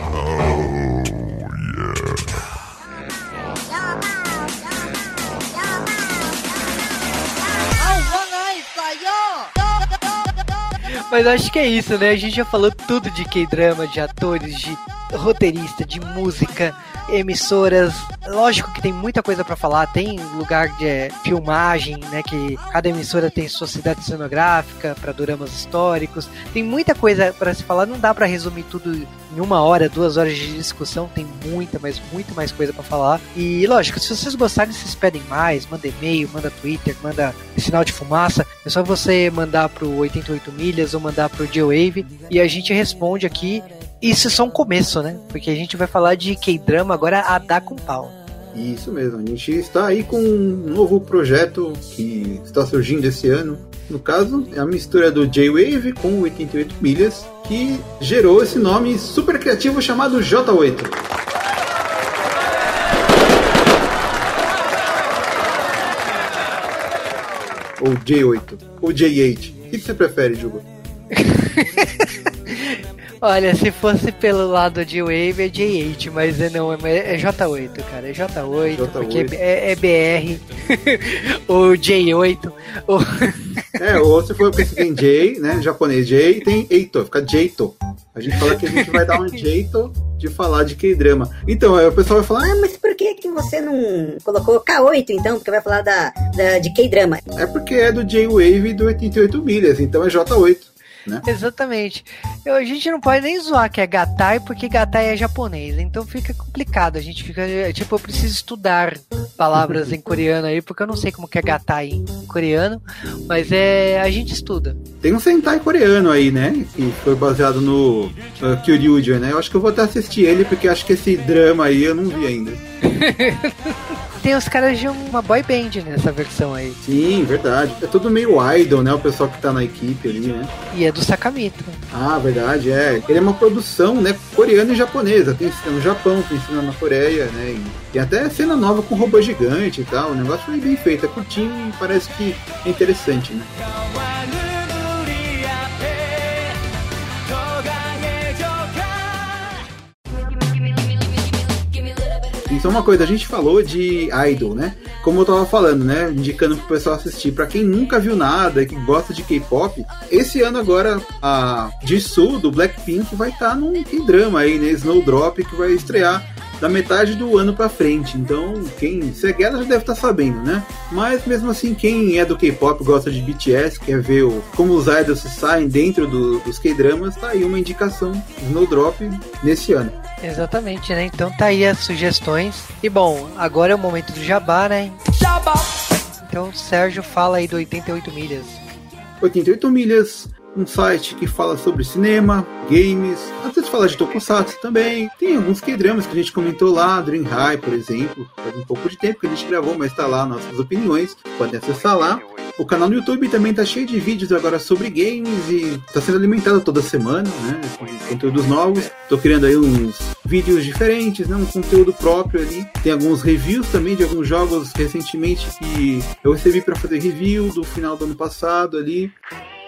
Mas acho que é isso, né? A gente já falou tudo de K-drama, de atores, de roteirista, de música, emissoras. Lógico que tem muita coisa pra falar. Tem lugar de é, filmagem, né? Que cada emissora tem sua cidade cenográfica para dramas históricos. Tem muita coisa pra se falar. Não dá pra resumir tudo em uma hora, duas horas de discussão. Tem muita, mas muito mais coisa pra falar. E lógico, se vocês gostarem, vocês pedem mais. Manda e-mail, manda Twitter, manda sinal de fumaça. É só você mandar pro 88 milhas ou mandar pro G-Wave e a gente responde aqui. Isso é só um começo, né? Porque a gente vai falar de K-drama agora a dar com pau. Isso mesmo, a gente está aí com um novo projeto que está surgindo esse ano. No caso, é a mistura do J-Wave com 88 milhas, que gerou esse nome super criativo chamado J8. Ou J8, ou J8. O que você prefere, Juba? Olha, se fosse pelo lado de Wave é J8, mas é não, é, é J8, cara. É J8, J8. porque é, é BR. ou J8. Ou... É, ou se for porque tem J, né? Japonês J, tem Eito, fica Jeito. A gente fala que a gente vai dar um jeito de falar de K-drama. Então, aí o pessoal vai falar, Ah, mas por que, que você não colocou K8 então? Porque vai falar da, da- de K-drama. é porque é do J-Wave do 88 milhas, então é J8. Né? Exatamente. Eu, a gente não pode nem zoar que é Gatai, porque Gatai é japonês. Então fica complicado. A gente fica. Tipo, eu preciso estudar palavras em coreano aí, porque eu não sei como que é Gatai em coreano. Mas é. A gente estuda. Tem um Sentai coreano aí, né? Que foi baseado no uh, Kyoryuger, né? Eu acho que eu vou até assistir ele, porque acho que esse drama aí eu não vi ainda. Tem os caras de uma boy band nessa versão aí. Sim, verdade. É tudo meio idol, né? O pessoal que tá na equipe ali, né? E é do Sakamito. Ah, verdade, é. Ele é uma produção, né, coreana e japonesa. Tem cena no Japão, tem cena na Coreia, né? E tem até cena nova com robô gigante e tal. O negócio foi bem feito, é curtinho e parece que é interessante, né? É uma coisa, a gente falou de idol, né? Como eu tava falando, né? Indicando pro pessoal assistir. Pra quem nunca viu nada e que gosta de K-pop, esse ano agora a Jisoo do Blackpink vai estar num K-drama aí, né? Snowdrop, que vai estrear da metade do ano pra frente. Então, quem segue ela já deve estar sabendo, né? Mas mesmo assim, quem é do K-pop, gosta de BTS, quer ver o, como os idols se saem dentro do- dos K-dramas, tá aí uma indicação Snowdrop nesse ano. Exatamente, né? Então tá aí as sugestões. E bom, agora é o momento do jabá, né? Então, Sérgio, fala aí do 88 milhas. 88 milhas, um site que fala sobre cinema, games, às vezes fala de tokusatsu também. Tem alguns K-dramas que a gente comentou lá, Dream High, por exemplo. Faz um pouco de tempo que a gente gravou, mas tá lá nossas opiniões. Podem acessar lá. O canal no YouTube também tá cheio de vídeos agora sobre games e tá sendo alimentado toda semana, né? Com conteúdos novos. Tô criando aí uns vídeos diferentes, né? Um conteúdo próprio ali. Tem alguns reviews também de alguns jogos recentemente que eu recebi para fazer review do final do ano passado ali.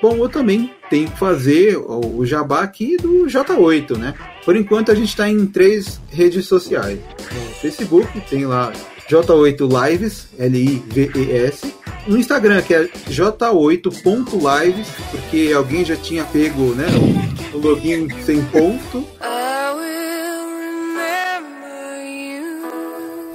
Bom, eu também tenho que fazer o jabá aqui do J8, né? Por enquanto a gente está em três redes sociais. No Facebook tem lá J8 Lives, L-I-V-E-S. No Instagram, que é J8.lives, porque alguém já tinha pego né, o, o login sem ponto.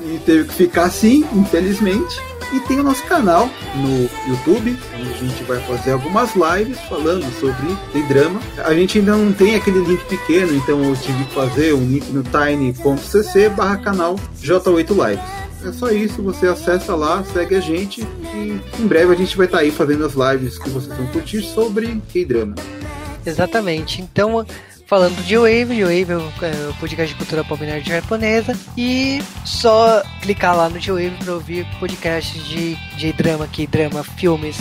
E teve que ficar assim, infelizmente. E tem o nosso canal no YouTube, onde a gente vai fazer algumas lives falando sobre K-drama. A gente ainda não tem aquele link pequeno, então eu tive que fazer um link no tiny.cc barra canal J8 Lives. É só isso, você acessa lá, segue a gente e em breve a gente vai estar aí fazendo as lives que vocês vão curtir sobre K-drama. Exatamente. Então, falando de Wave, de Wave é o é podcast de cultura pop japonesa e só clicar lá no G-Wave para ouvir podcasts de, de drama, que drama, filmes,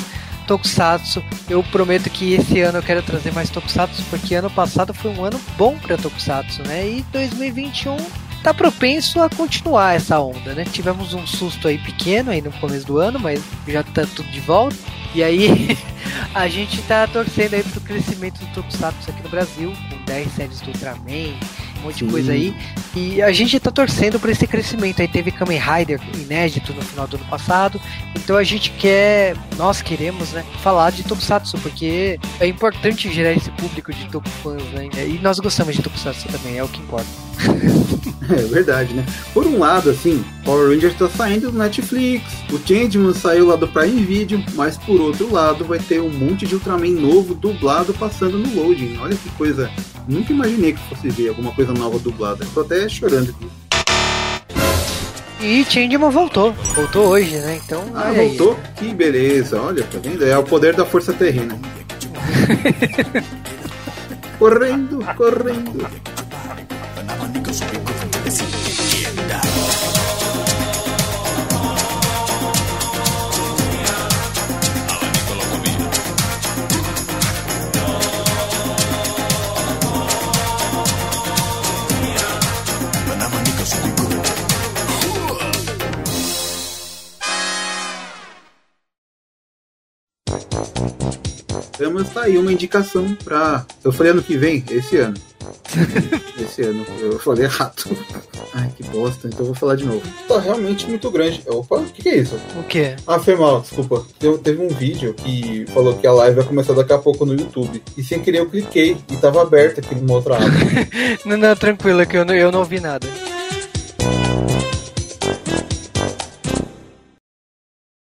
Tokusatsu. Eu prometo que esse ano eu quero trazer mais Tokusatsu porque ano passado foi um ano bom para Tokusatsu, né? E 2021 tá propenso a continuar essa onda, né? Tivemos um susto aí pequeno aí no começo do ano, mas já tá tudo de volta. E aí a gente tá torcendo aí pro crescimento do Tokusatsu aqui no Brasil, com 10 séries do Ultraman, um monte de Sim. coisa aí. E a gente tá torcendo por esse crescimento. Aí teve Kamen Rider inédito no final do ano passado. Então a gente quer, nós queremos, né, falar de Tokusatsu, porque é importante gerar esse público de Tokufans, né? E nós gostamos de Tokusatsu também, é o que importa. É verdade, né? Por um lado, assim, Power Rangers tá saindo do Netflix, o Changeman saiu lá do Prime Video, mas por outro lado vai ter um monte de Ultraman novo dublado passando no loading. Olha que coisa. Nunca imaginei que fosse ver alguma coisa nova dublada. Tô até chorando aqui. E Changeman voltou, voltou hoje, né? Então, Ah, aí. voltou? Que beleza, olha, tá vendo? É o poder da força terrena. correndo, correndo. Temos tá aí uma indicação pra. Eu falei ano que vem, esse ano. esse ano, eu falei errado. Ai, que bosta, então eu vou falar de novo. Tá realmente muito grande. Opa, o que, que é isso? O quê? Ah, foi mal, desculpa. Eu, teve um vídeo que falou que a live vai começar daqui a pouco no YouTube. E sem querer eu cliquei e tava aberto aqui numa outra aba. Não, não, tranquilo, que eu não, eu não ouvi nada.